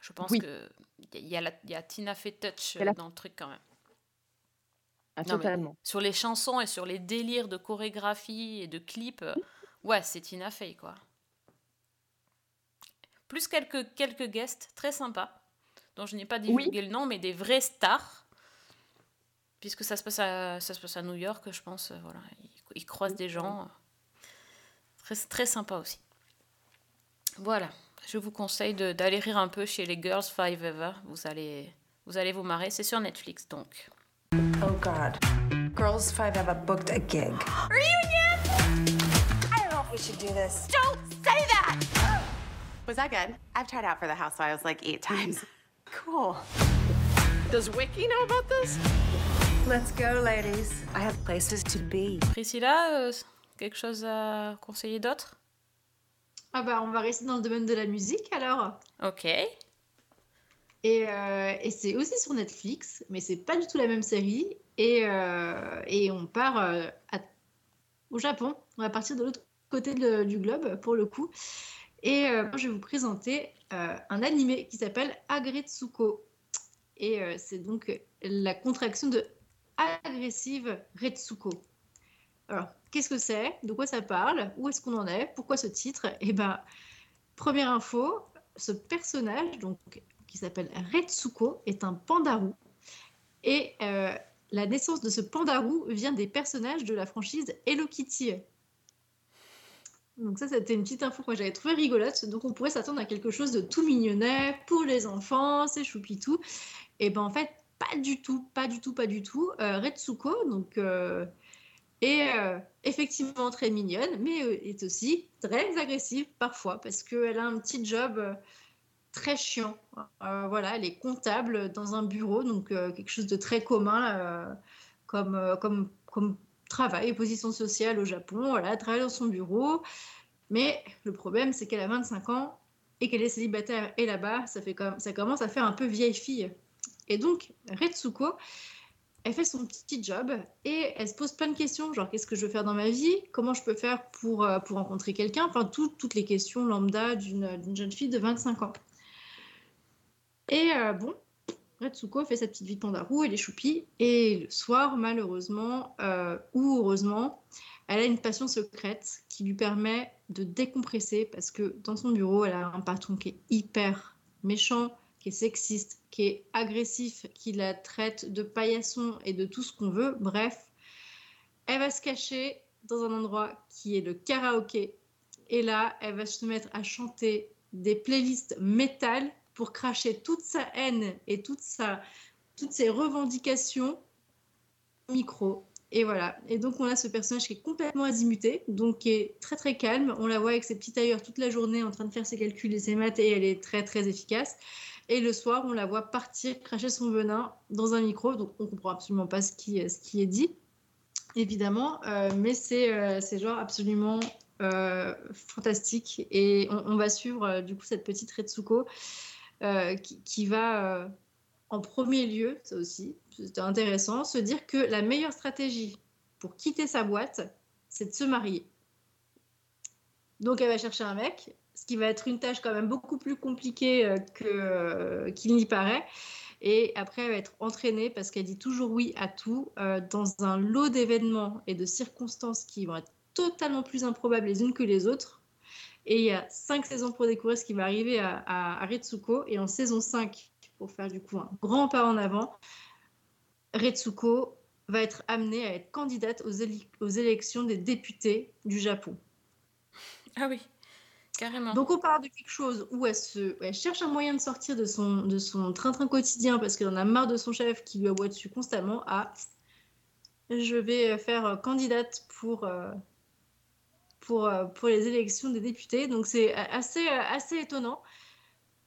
Je pense Oui. que il y, y a Tina Fey touch euh, dans le truc quand même. Ah, Non, totalement. sur les chansons et sur les délires de chorégraphie et de clips, euh, ouais, c'est Tina Fey, quoi. Plus quelques, quelques guests très sympas, dont je n'ai pas divulgué le nom, mais des vraies stars. Puisque ça se passe à, ça se passe à New York, je pense. euh, Voilà, ils, ils croisent des gens. euh, Très, très sympa aussi. Voilà, je vous conseille d'aller rire un peu chez les Girls Five Ever. Vous allez, vous allez vous marrer. C'est sur Netflix, donc. Oh God. Girls Five have a booked a gig. Reunion! I don't know if we should do this. Don't say that! Was that good? I've tried out for the Housewives like eight times. Cool. Does Wiki know about this? Let's go, ladies. I have places to be. Priscilla, euh, quelque chose à conseiller d'autre Ah bah, on va rester dans le domaine de la musique alors. Ok. Et, euh, et c'est aussi sur Netflix, mais c'est pas du tout la même série. Et, euh, on part euh, au Japon. On va partir de l'autre côté du globe pour le coup. Et je vais vous présenter un animé qui s'appelle Agretsuko. Et c'est donc la contraction de agressive Retsuko. Alors, qu'est-ce que c'est? De quoi ça parle? Où est-ce qu'on en est? Pourquoi ce titre? Eh ben, première info, ce personnage, donc qui s'appelle Retsuko, est un pandarou. Et euh, la naissance de ce pandarou vient des personnages de la franchise Hello Kitty. Donc ça, c'était une petite info que j'avais trouvé rigolote. Donc on pourrait s'attendre à quelque chose de tout mignonnet pour les enfants, c'est choupitou. Et ben en fait, pas du tout, pas du tout, pas du tout. Euh, Retsuko, donc euh, est effectivement très mignonne, mais est aussi très agressive parfois parce qu'elle a un petit job très chiant. Euh, voilà, elle est comptable dans un bureau, donc euh, quelque chose de très commun euh, comme, comme, comme travail position sociale au Japon. Voilà, elle travaille dans son bureau, mais le problème c'est qu'elle a 25 ans et qu'elle est célibataire et là-bas, ça, fait comme, ça commence à faire un peu vieille fille. Et donc, Retsuko, elle fait son petit job et elle se pose plein de questions, genre qu'est-ce que je veux faire dans ma vie, comment je peux faire pour, pour rencontrer quelqu'un, enfin tout- toutes les questions lambda d'une jeune fille de 25 ans. Et euh, bon, Retsuko fait sa petite vie de pandarou, elle est choupie, et le soir, malheureusement, euh, ou heureusement, elle a une passion secrète qui lui permet de décompresser parce que dans son bureau, elle a un patron qui est hyper méchant, qui est sexiste, qui est agressif, qui la traite de paillasson et de tout ce qu'on veut. Bref, elle va se cacher dans un endroit qui est le karaoké. Et là, elle va se mettre à chanter des playlists métal pour cracher toute sa haine et sa, toutes ses revendications au micro. Et voilà. Et donc, on a ce personnage qui est complètement azimuté, donc qui est très très calme. On la voit avec ses petits tailleurs toute la journée en train de faire ses calculs et ses maths et elle est très très efficace. Et le soir, on la voit partir cracher son venin dans un micro, donc on comprend absolument pas ce qui, ce qui est dit, évidemment, euh, mais c'est euh, c'est genre absolument euh, fantastique. Et on, on va suivre du coup cette petite Retsuko qui, qui va euh, en premier lieu, ça aussi, c'est intéressant, se dire que la meilleure stratégie pour quitter sa boîte, c'est de se marier. Donc elle va chercher un mec, ce qui va être une tâche quand même beaucoup plus compliquée euh, que, euh, qu'il n'y paraît. Et après, elle va être entraînée parce qu'elle dit toujours oui à tout euh, dans un lot d'événements et de circonstances qui vont être totalement plus improbables les unes que les autres. Et il y a cinq saisons pour découvrir ce qui va arriver à, à, à Retsuko. Et en saison 5, pour faire du coup un grand pas en avant, Retsuko va être amenée à être candidate aux, élections des députés du Japon. Ah oui, carrément. Donc on part de quelque chose où elle, se, elle cherche un moyen de sortir de son, de son train-train quotidien parce qu'elle en a marre de son chef qui lui aboie dessus constamment à je vais faire candidate pour, euh, pour, euh, pour les élections des députés. Donc c'est assez, assez étonnant.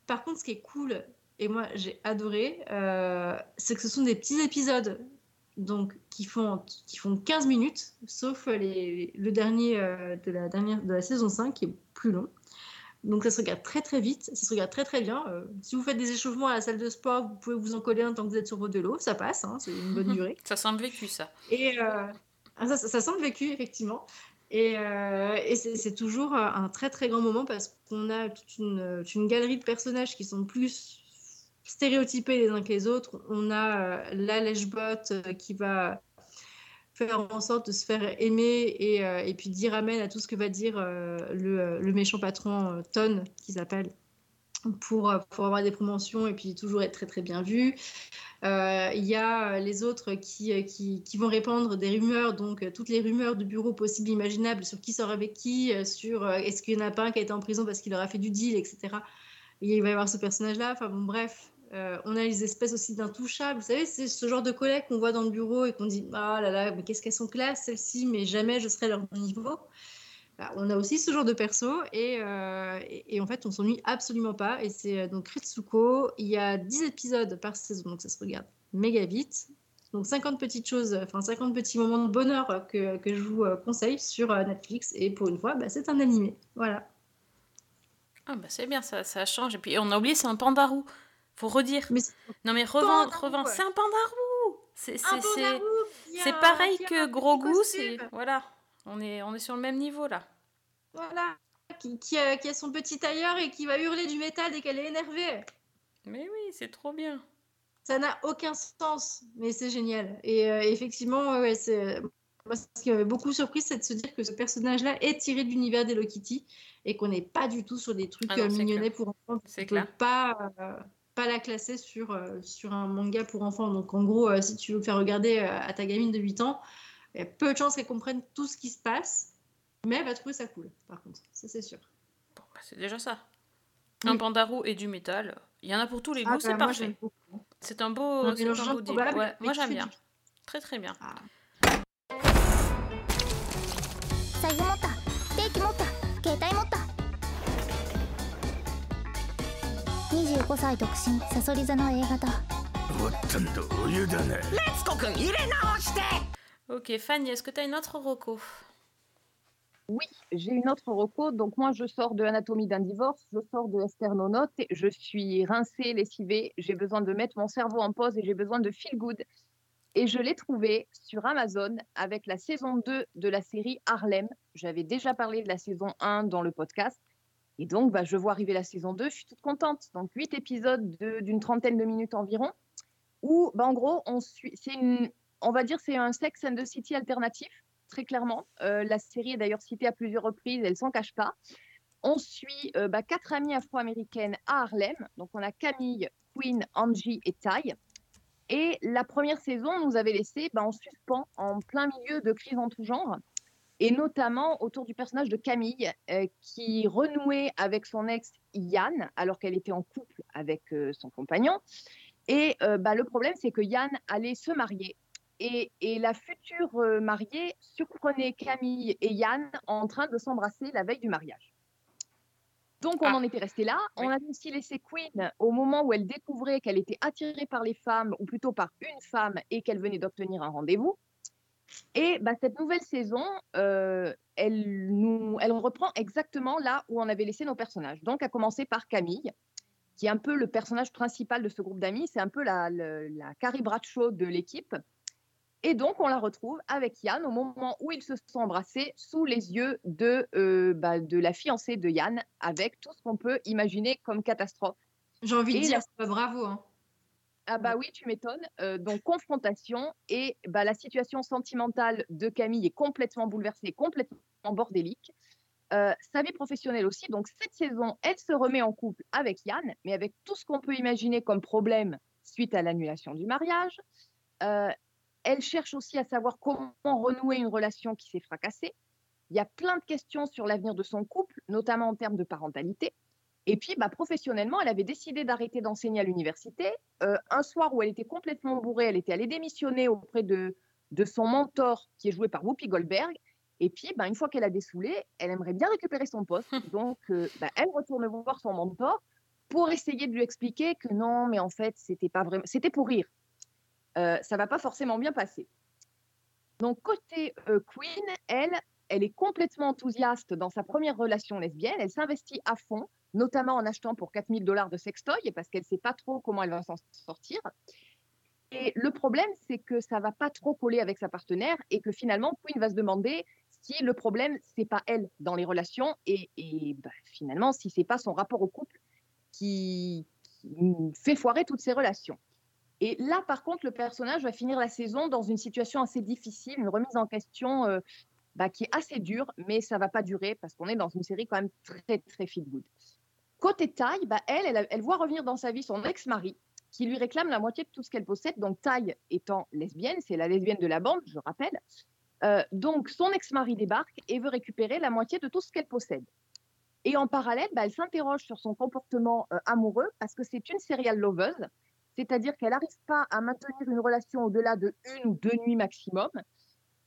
Par contre, ce qui est cool, et moi j'ai adoré, euh, c'est que ce sont des petits épisodes donc, qui, font, qui font 15 minutes, sauf les, le dernier euh, de, la dernière, de la saison 5 qui est plus long. Donc ça se regarde très très vite, ça se regarde très très bien. Euh, si vous faites des échauffements à la salle de sport, vous pouvez vous en coller un tant que vous êtes sur votre vélo, ça passe, hein, c'est une bonne durée. ça semble vécu ça. Et euh, ah, ça, ça, ça, semble vécu effectivement. Et, euh, et c'est toujours un très très grand moment parce qu'on a toute une, galerie de personnages qui sont plus stéréotypés les uns que les autres. On a euh, la lèche-botte euh, qui va faire en sorte de se faire aimer et, euh, puis dire amen à tout ce que va dire euh, le, le, méchant patron euh, Ton, qui s'appelle, pour, euh, pour avoir des promotions et puis toujours être très très bien vu. Euh, Il y a les autres qui, qui, vont répandre des rumeurs, donc toutes les rumeurs de bureau possibles, imaginables, sur qui sort avec qui, sur euh, est-ce qu'il y en a pas un qui a été en prison parce qu'il aura fait du deal, etc. Et il va y avoir ce personnage-là, enfin bon, bref. Euh, on a les espèces aussi d'intouchables. Vous savez, c'est ce genre de collègues qu'on voit dans le bureau et qu'on dit Ah là là, mais qu'est-ce qu'elles sont classe, celles-ci, mais jamais je serai leur niveau. Bah, on a aussi ce genre de perso et, euh, et, et en fait, on s'ennuie absolument pas. Et c'est donc Ritsuko. Il y a 10 épisodes par saison, donc ça se regarde méga vite. Donc 50 petites choses, enfin 50 petits moments de bonheur que, que je vous euh, conseille sur euh, Netflix. Et pour une fois, bah, c'est un animé. Voilà. Ah bah c'est bien, ça, ça change. Et puis on a oublié, c'est un pandarou. Faut redire. Mais non mais revends, revends. ouais. C'est un pandarou. C'est pareil que Goût. C'est voilà. On est on est sur le même niveau là. Voilà. Qui, qui a, qui a son petit tailleur et qui va hurler du métal dès qu'elle est énervée. Mais oui, c'est trop bien. Ça n'a aucun sens, mais c'est génial. Et euh, effectivement, ouais, c'est... Moi, ce qui m'avait beaucoup surpris, c'est de se dire que ce personnage-là est tiré de l'univers d'Hello Kitty et qu'on n'est pas du tout sur des trucs Ah non, euh, mignonnets clair. pour enfants. C'est clair. Pas, euh, pas la classer sur, euh, sur un manga pour enfants. Donc, en gros, euh, si tu veux le faire regarder à ta gamine de 8 ans, il y a peu de chances qu'elle comprenne tout ce qui se passe, mais elle va trouver ça cool, par contre. Ça, c'est sûr. Bon, bah, c'est déjà ça. Oui. Un pandarou et du métal. Il y en a pour tous les Ah, goûts, bah, c'est parfait. C'est un beau, Un c'est un beau deal. Ouais, moi j'aime bien. du- Très très bien. 財 Ok, Fanny, est-ce que tu as une autre reco? Oui, j'ai une autre reco. Donc moi, je sors de Anatomie d'un divorce, je sors de Esternonaute, je suis rincée, lessivée, j'ai besoin de mettre mon cerveau en pause et j'ai besoin de feel good. Et je l'ai trouvé sur Amazon avec la saison 2 de la série Harlem. J'avais déjà parlé de la saison 1 dans le podcast. Et donc, bah, je vois arriver la saison 2, je suis toute contente. Donc, 8 épisodes d'une trentaine de minutes environ, où, bah, en gros, c'est une, on va dire c'est un Sex and the City alternatif, très clairement. Euh, la série est d'ailleurs citée à plusieurs reprises, elle s'en cache pas. On suit euh, bah, quatre amies afro-américaines à Harlem. Donc, on a Camille, Queen, Angie et Ty. Et la première saison nous avait laissé bah, en suspens, en plein milieu de crises en tout genre, et notamment autour du personnage de Camille, euh, qui renouait avec son ex Yann, alors qu'elle était en couple avec son compagnon. Et bah, le problème, c'est que Yann allait se marier. Et, et la future euh, mariée surprenait Camille et Yann en train de s'embrasser la veille du mariage. Donc on Ah. en était resté là. On avait aussi laissé Queen au moment où elle découvrait qu'elle était attirée par les femmes, ou plutôt par une femme, et qu'elle venait d'obtenir un rendez-vous. Et bah, cette nouvelle saison, euh, elle, nous, elle reprend exactement là où on avait laissé nos personnages. Donc à commencer par Camille, qui est un peu le personnage principal de ce groupe d'amis. C'est un peu la, le- la Carrie Bradshaw de l'équipe. Et donc, on la retrouve avec Yann au moment où ils se sont embrassés sous les yeux de, euh, bah, de la fiancée de Yann, avec tout ce qu'on peut imaginer comme catastrophe. J'ai envie de dire, la- bravo. hein. Ah bah oui, tu m'étonnes. Euh, donc, confrontation et bah, la situation sentimentale de Camille est complètement bouleversée, complètement bordélique. Euh, sa vie professionnelle aussi. Donc, cette saison, elle se remet en couple avec Yann, mais avec tout ce qu'on peut imaginer comme problème suite à l'annulation du mariage. Euh, elle cherche aussi à savoir comment renouer une relation qui s'est fracassée. Il y a plein de questions sur l'avenir de son couple, notamment en termes de parentalité. Et puis, bah, professionnellement, elle avait décidé d'arrêter d'enseigner à l'université. Euh, un soir où elle était complètement bourrée, elle était allée démissionner auprès de, de son mentor, qui est joué par Whoopi Goldberg. Et puis, bah, une fois qu'elle a dessoulé, elle aimerait bien récupérer son poste. Donc, euh, bah, elle retourne voir son mentor pour essayer de lui expliquer que non, mais en fait, c'était pas vraiment, c'était pour rire. Euh, ça va pas forcément bien passer. Donc, côté euh, Queen, elle, elle est complètement enthousiaste dans sa première relation lesbienne. Elle s'investit à fond, notamment en achetant pour 4000 dollars de sextoy, parce qu'elle sait pas trop comment elle va s'en sortir. Et le problème, c'est que ça va pas trop coller avec sa partenaire et que finalement, Queen va se demander si le problème, c'est pas elle dans les relations et, et bah, finalement, si c'est pas son rapport au couple qui, qui fait foirer toutes ses relations. Et là, par contre, le personnage va finir la saison dans une situation assez difficile, une remise en question euh, bah, qui est assez dure, mais ça va pas durer parce qu'on est dans une série quand même très, très feel good. Côté Taille, bah, elle, elle, voit revenir dans sa vie son ex-mari qui lui réclame la moitié de tout ce qu'elle possède. Donc Taille étant lesbienne, c'est la lesbienne de la bande, je rappelle. Euh, donc son ex-mari débarque et veut récupérer la moitié de tout ce qu'elle possède. Et en parallèle, bah, elle s'interroge sur son comportement euh, amoureux parce que c'est une serial loveuse, c'est-à-dire qu'elle n'arrive pas à maintenir une relation au-delà de une ou deux nuits maximum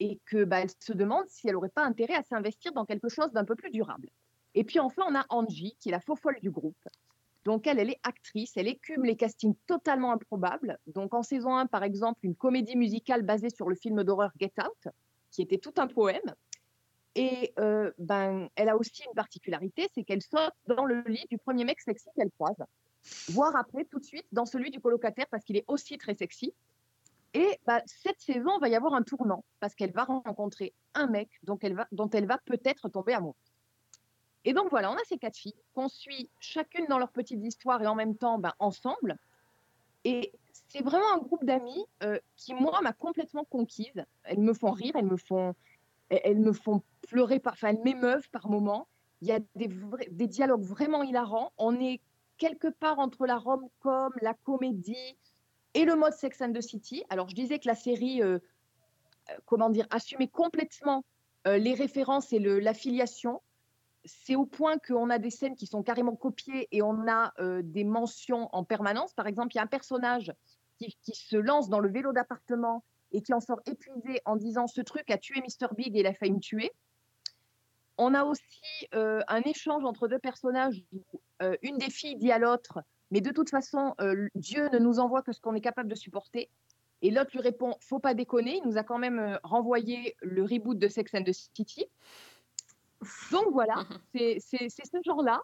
et que bah, elle se demande si elle n'aurait pas intérêt à s'investir dans quelque chose d'un peu plus durable. Et puis enfin, on a Angie, qui est la faux folle du groupe, Donc elle, elle est actrice, elle écume les castings totalement improbables. Donc en saison 1, par exemple, une comédie musicale basée sur le film d'horreur Get Out, qui était tout un poème. Et euh, ben, elle a aussi une particularité, c'est qu'elle saute dans le lit du premier mec sexy qu'elle croise, voire après tout de suite dans celui du colocataire parce qu'il est aussi très sexy. Et bah, cette saison, va y avoir un tournant parce qu'elle va rencontrer un mec dont elle va, dont elle va peut-être tomber amoureuse. Et donc voilà, on a ces quatre filles qu'on suit chacune dans leur petite histoire et en même temps ben, ensemble. Et c'est vraiment un groupe d'amis euh, qui, moi, m'a complètement conquise. Elles me font rire, elles me font, elles me font pleurer, par, enfin, elles m'émeuvent par moments. Il y a des, des dialogues vraiment hilarants. On est quelque part entre la rom-com, la comédie et le mode Sex and the City. Alors, je disais que la série, euh, euh, comment dire, assumait complètement euh, les références et l'affiliation. C'est au point qu'on a des scènes qui sont carrément copiées et on a des mentions en permanence. Par exemple, il y a un personnage qui, qui se lance dans le vélo d'appartement et qui en sort épuisé en disant ce truc a tué Mr. Big et il a failli me tuer. On a aussi euh, un échange entre deux personnages où euh, une des filles dit à l'autre Mais de toute façon, euh, Dieu ne nous envoie que ce qu'on est capable de supporter. Et l'autre lui répond Faut pas déconner, il nous a quand même renvoyé le reboot de Sex and the City. Donc voilà, c'est ce genre-là.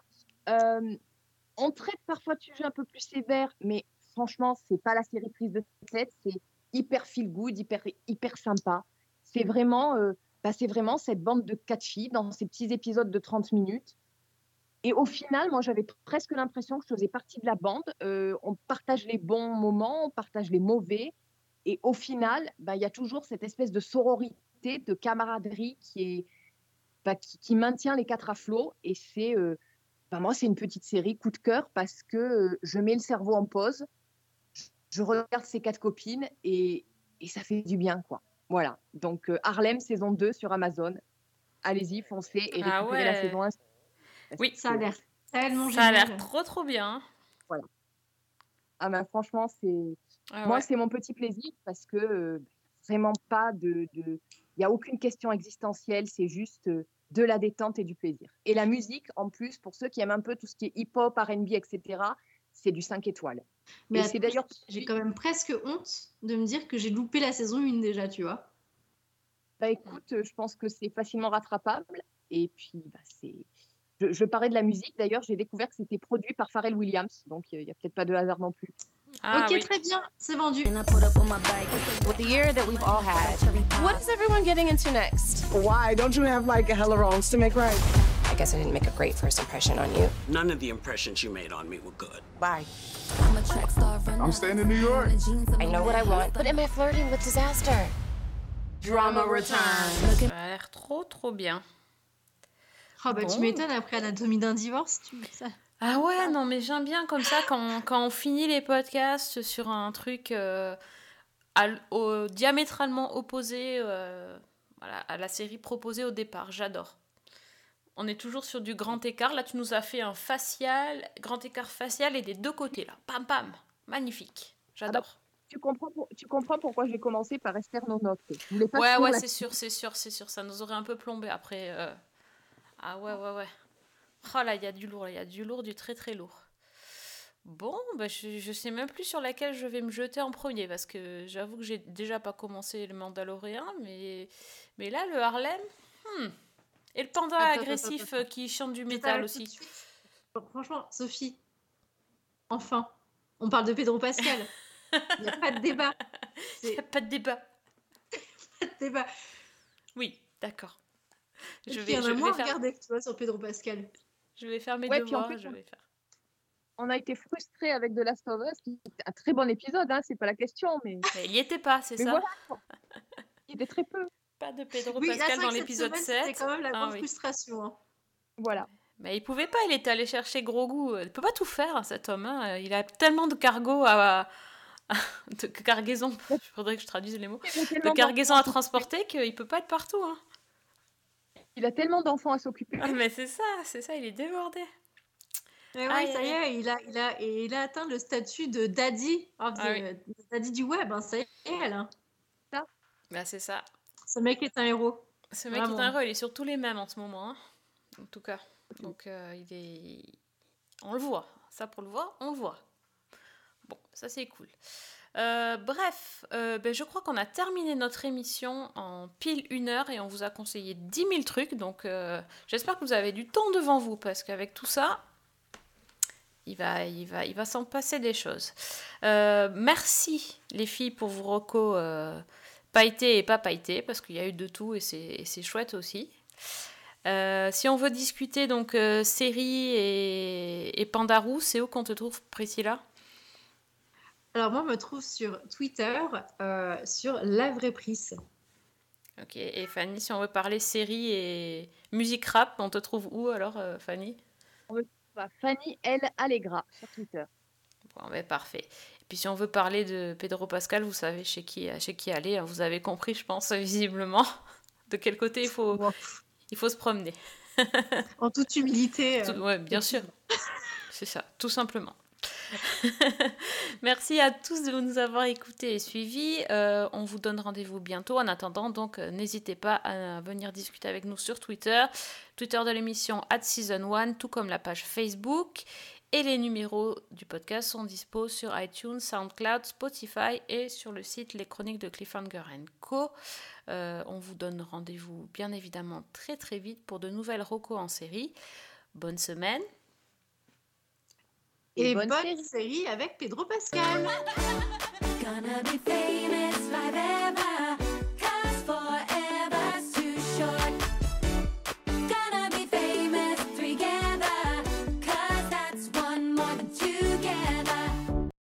On traite parfois de sujets un peu plus sévères, mais franchement, c'est pas la série prise de tête, c'est hyper feel good, hyper, hyper sympa. C'est vraiment, euh, c'est vraiment cette bande de quatre filles dans ces petits épisodes de 30 minutes. Et au final, moi, j'avais presque l'impression que je faisais partie de la bande. Euh, on partage les bons moments, on partage les mauvais. Et au final, bah, il y a toujours cette espèce de sororité, de camaraderie qui, bah, maintient les quatre à flot. Et c'est, euh, bah, moi, c'est une petite série coup de cœur parce que euh, je mets le cerveau en pause, je regarde ces quatre copines et, et ça fait du bien, quoi. Voilà. Donc, euh, Harlem, saison 2 sur Amazon. Allez-y, foncez et Ah récupérez la saison 1. Oui, Ça a l'air tellement Ça a l'air trop trop bien. Voilà. Ah ben, franchement, c'est Ah moi, ouais. c'est mon petit plaisir parce que euh, vraiment pas de, de... il y a aucune question existentielle, c'est juste euh, de la détente et du plaisir. Et la musique, en plus, pour ceux qui aiment un peu tout ce qui est hip-hop, R&B, etc., c'est du 5 étoiles. Mais c'est d'ailleurs j'ai quand même presque honte de me dire que j'ai loupé la saison 1 déjà, tu vois. Bah écoute, je pense que c'est facilement rattrapable. Et puis, bah, c'est. Je, je parlais de la musique. D'ailleurs, j'ai découvert que c'était produit par Pharrell Williams, donc il n'y a peut-être pas de hasard non plus. Ah ok, très bien, c'est vendu. With the year that we've all had, what is everyone getting into next? Why? Don't you have like a hella wrongs to make right? I guess I didn't make a great first impression on you. None of the impressions you made on me were good. Bye. I'm staying in New York. I know what I want, but am I flirting with disaster? Drama return. Ça a l'air trop trop bien. Ah bah tu Bon. m'étonnes, après Anatomie d'un divorce, tu mets ça. Ah ouais, non, mais j'aime bien comme ça quand, quand on finit les podcasts sur un truc euh, à au- diamétralement opposé euh, voilà, à la série proposée au départ. J'adore. On est toujours sur du grand écart. Là, tu nous as fait un facial, grand écart facial et des deux côtés, là. Pam, pam. Magnifique. J'adore. Tu comprends, pour- tu comprends pourquoi j'ai commencé par Esther Nonote. Ouais, ouais, c'est sûr, c'est sûr, c'est sûr. Ça nous aurait un peu plombé après. euh. Ah ouais, ouais, ouais. Oh là, il y a du lourd, il y a du lourd, du très très lourd. Bon, bah, je, je sais même plus sur laquelle je vais me jeter en premier parce que j'avoue que j'ai déjà pas commencé le Mandalorian, mais, mais là, le Harlem. hmm. Et le panda Attends, attends, agressif attends, euh, qui chante du métal aussi. Bon, franchement, Sophie, enfin, on parle de Pedro Pascal. Il n'y a pas de débat. Il n'y a pas de débat. Pas de débat. Oui, d'accord. Je Il vais, y en je a vais moins faire, toi sur Pedro Pascal. je vais faire mes Ouais, puis en devoirs. plus, je on- vais faire. On a été frustrés avec The Last of Us, qui était un très bon épisode, hein, c'est pas la question, mais. Mais il n'y était pas, c'est ça voilà. Il était très peu. Pas de Pedro Oui, Pascal c'est dans l'épisode semaine, 7. C'était quand même la Ah grande oui. frustration. hein. Voilà. Mais il pouvait pas, il était allé chercher gros goût. Il peut pas tout faire, cet homme. hein. Il a tellement de cargo à. de cargaison. Il faudrait que je traduise les mots. De cargaison à transporter qu'il peut pas être partout. hein. Il a tellement d'enfants à s'occuper. Ah, mais c'est ça, c'est ça, il est débordé. Mais Aïe, oui, ça y est, il a, il, a, il a atteint le statut de daddy, of the- Ah oui. daddy du web. hein, ça y est, là. Bah, c'est ça. Ce mec est un héros. Ce mec est un héros, il est sur tous les mêmes en ce moment. hein. En tout cas. Donc, euh, il est. On le voit. Ça, pour le voir, on le voit. Bon, ça c'est cool. Euh, bref, euh, ben, je crois qu'on a terminé notre émission en pile une heure et on vous a conseillé 10 000 trucs. Donc euh, j'espère que vous avez du temps devant vous parce qu'avec tout ça, il va, il va, il va s'en passer des choses. merci les filles pour vos recos pailletés et pas pailletés parce qu'il y a eu de tout et c'est chouette aussi. si on veut discuter donc série et, et Pandarou, c'est où qu'on te trouve Priscilla? Alors moi, je me trouve sur Twitter, euh, sur La Vraie Prise. Ok, et Fanny, si on veut parler série et musique rap, on te trouve où alors, euh, Fanny? On me trouve Fanny L. Allegra sur Twitter. Bon, ben parfait. Puis si on veut parler de Pedro Pascal, vous savez chez qui, chez qui aller, hein, vous avez compris, je pense, visiblement, de quel côté il faut, il faut se promener. en toute humilité. Euh... Ouais, bien sûr. C'est ça, tout simplement. Merci à tous de nous avoir écoutés et suivis. Euh, on vous donne rendez-vous bientôt. En attendant, donc, euh, n'hésitez pas à venir discuter avec nous sur Twitter. Twitter de l'émission at Season 1, tout comme la page Facebook. Et les numéros du podcast sont dispos sur iTunes, SoundCloud, Spotify et sur le site Les Chroniques de Cliffhanger Co. Euh, on vous donne rendez-vous bien évidemment très très vite pour de nouvelles rocos en série. Bonne semaine et, bonne, bonne série. avec Pedro Pascal.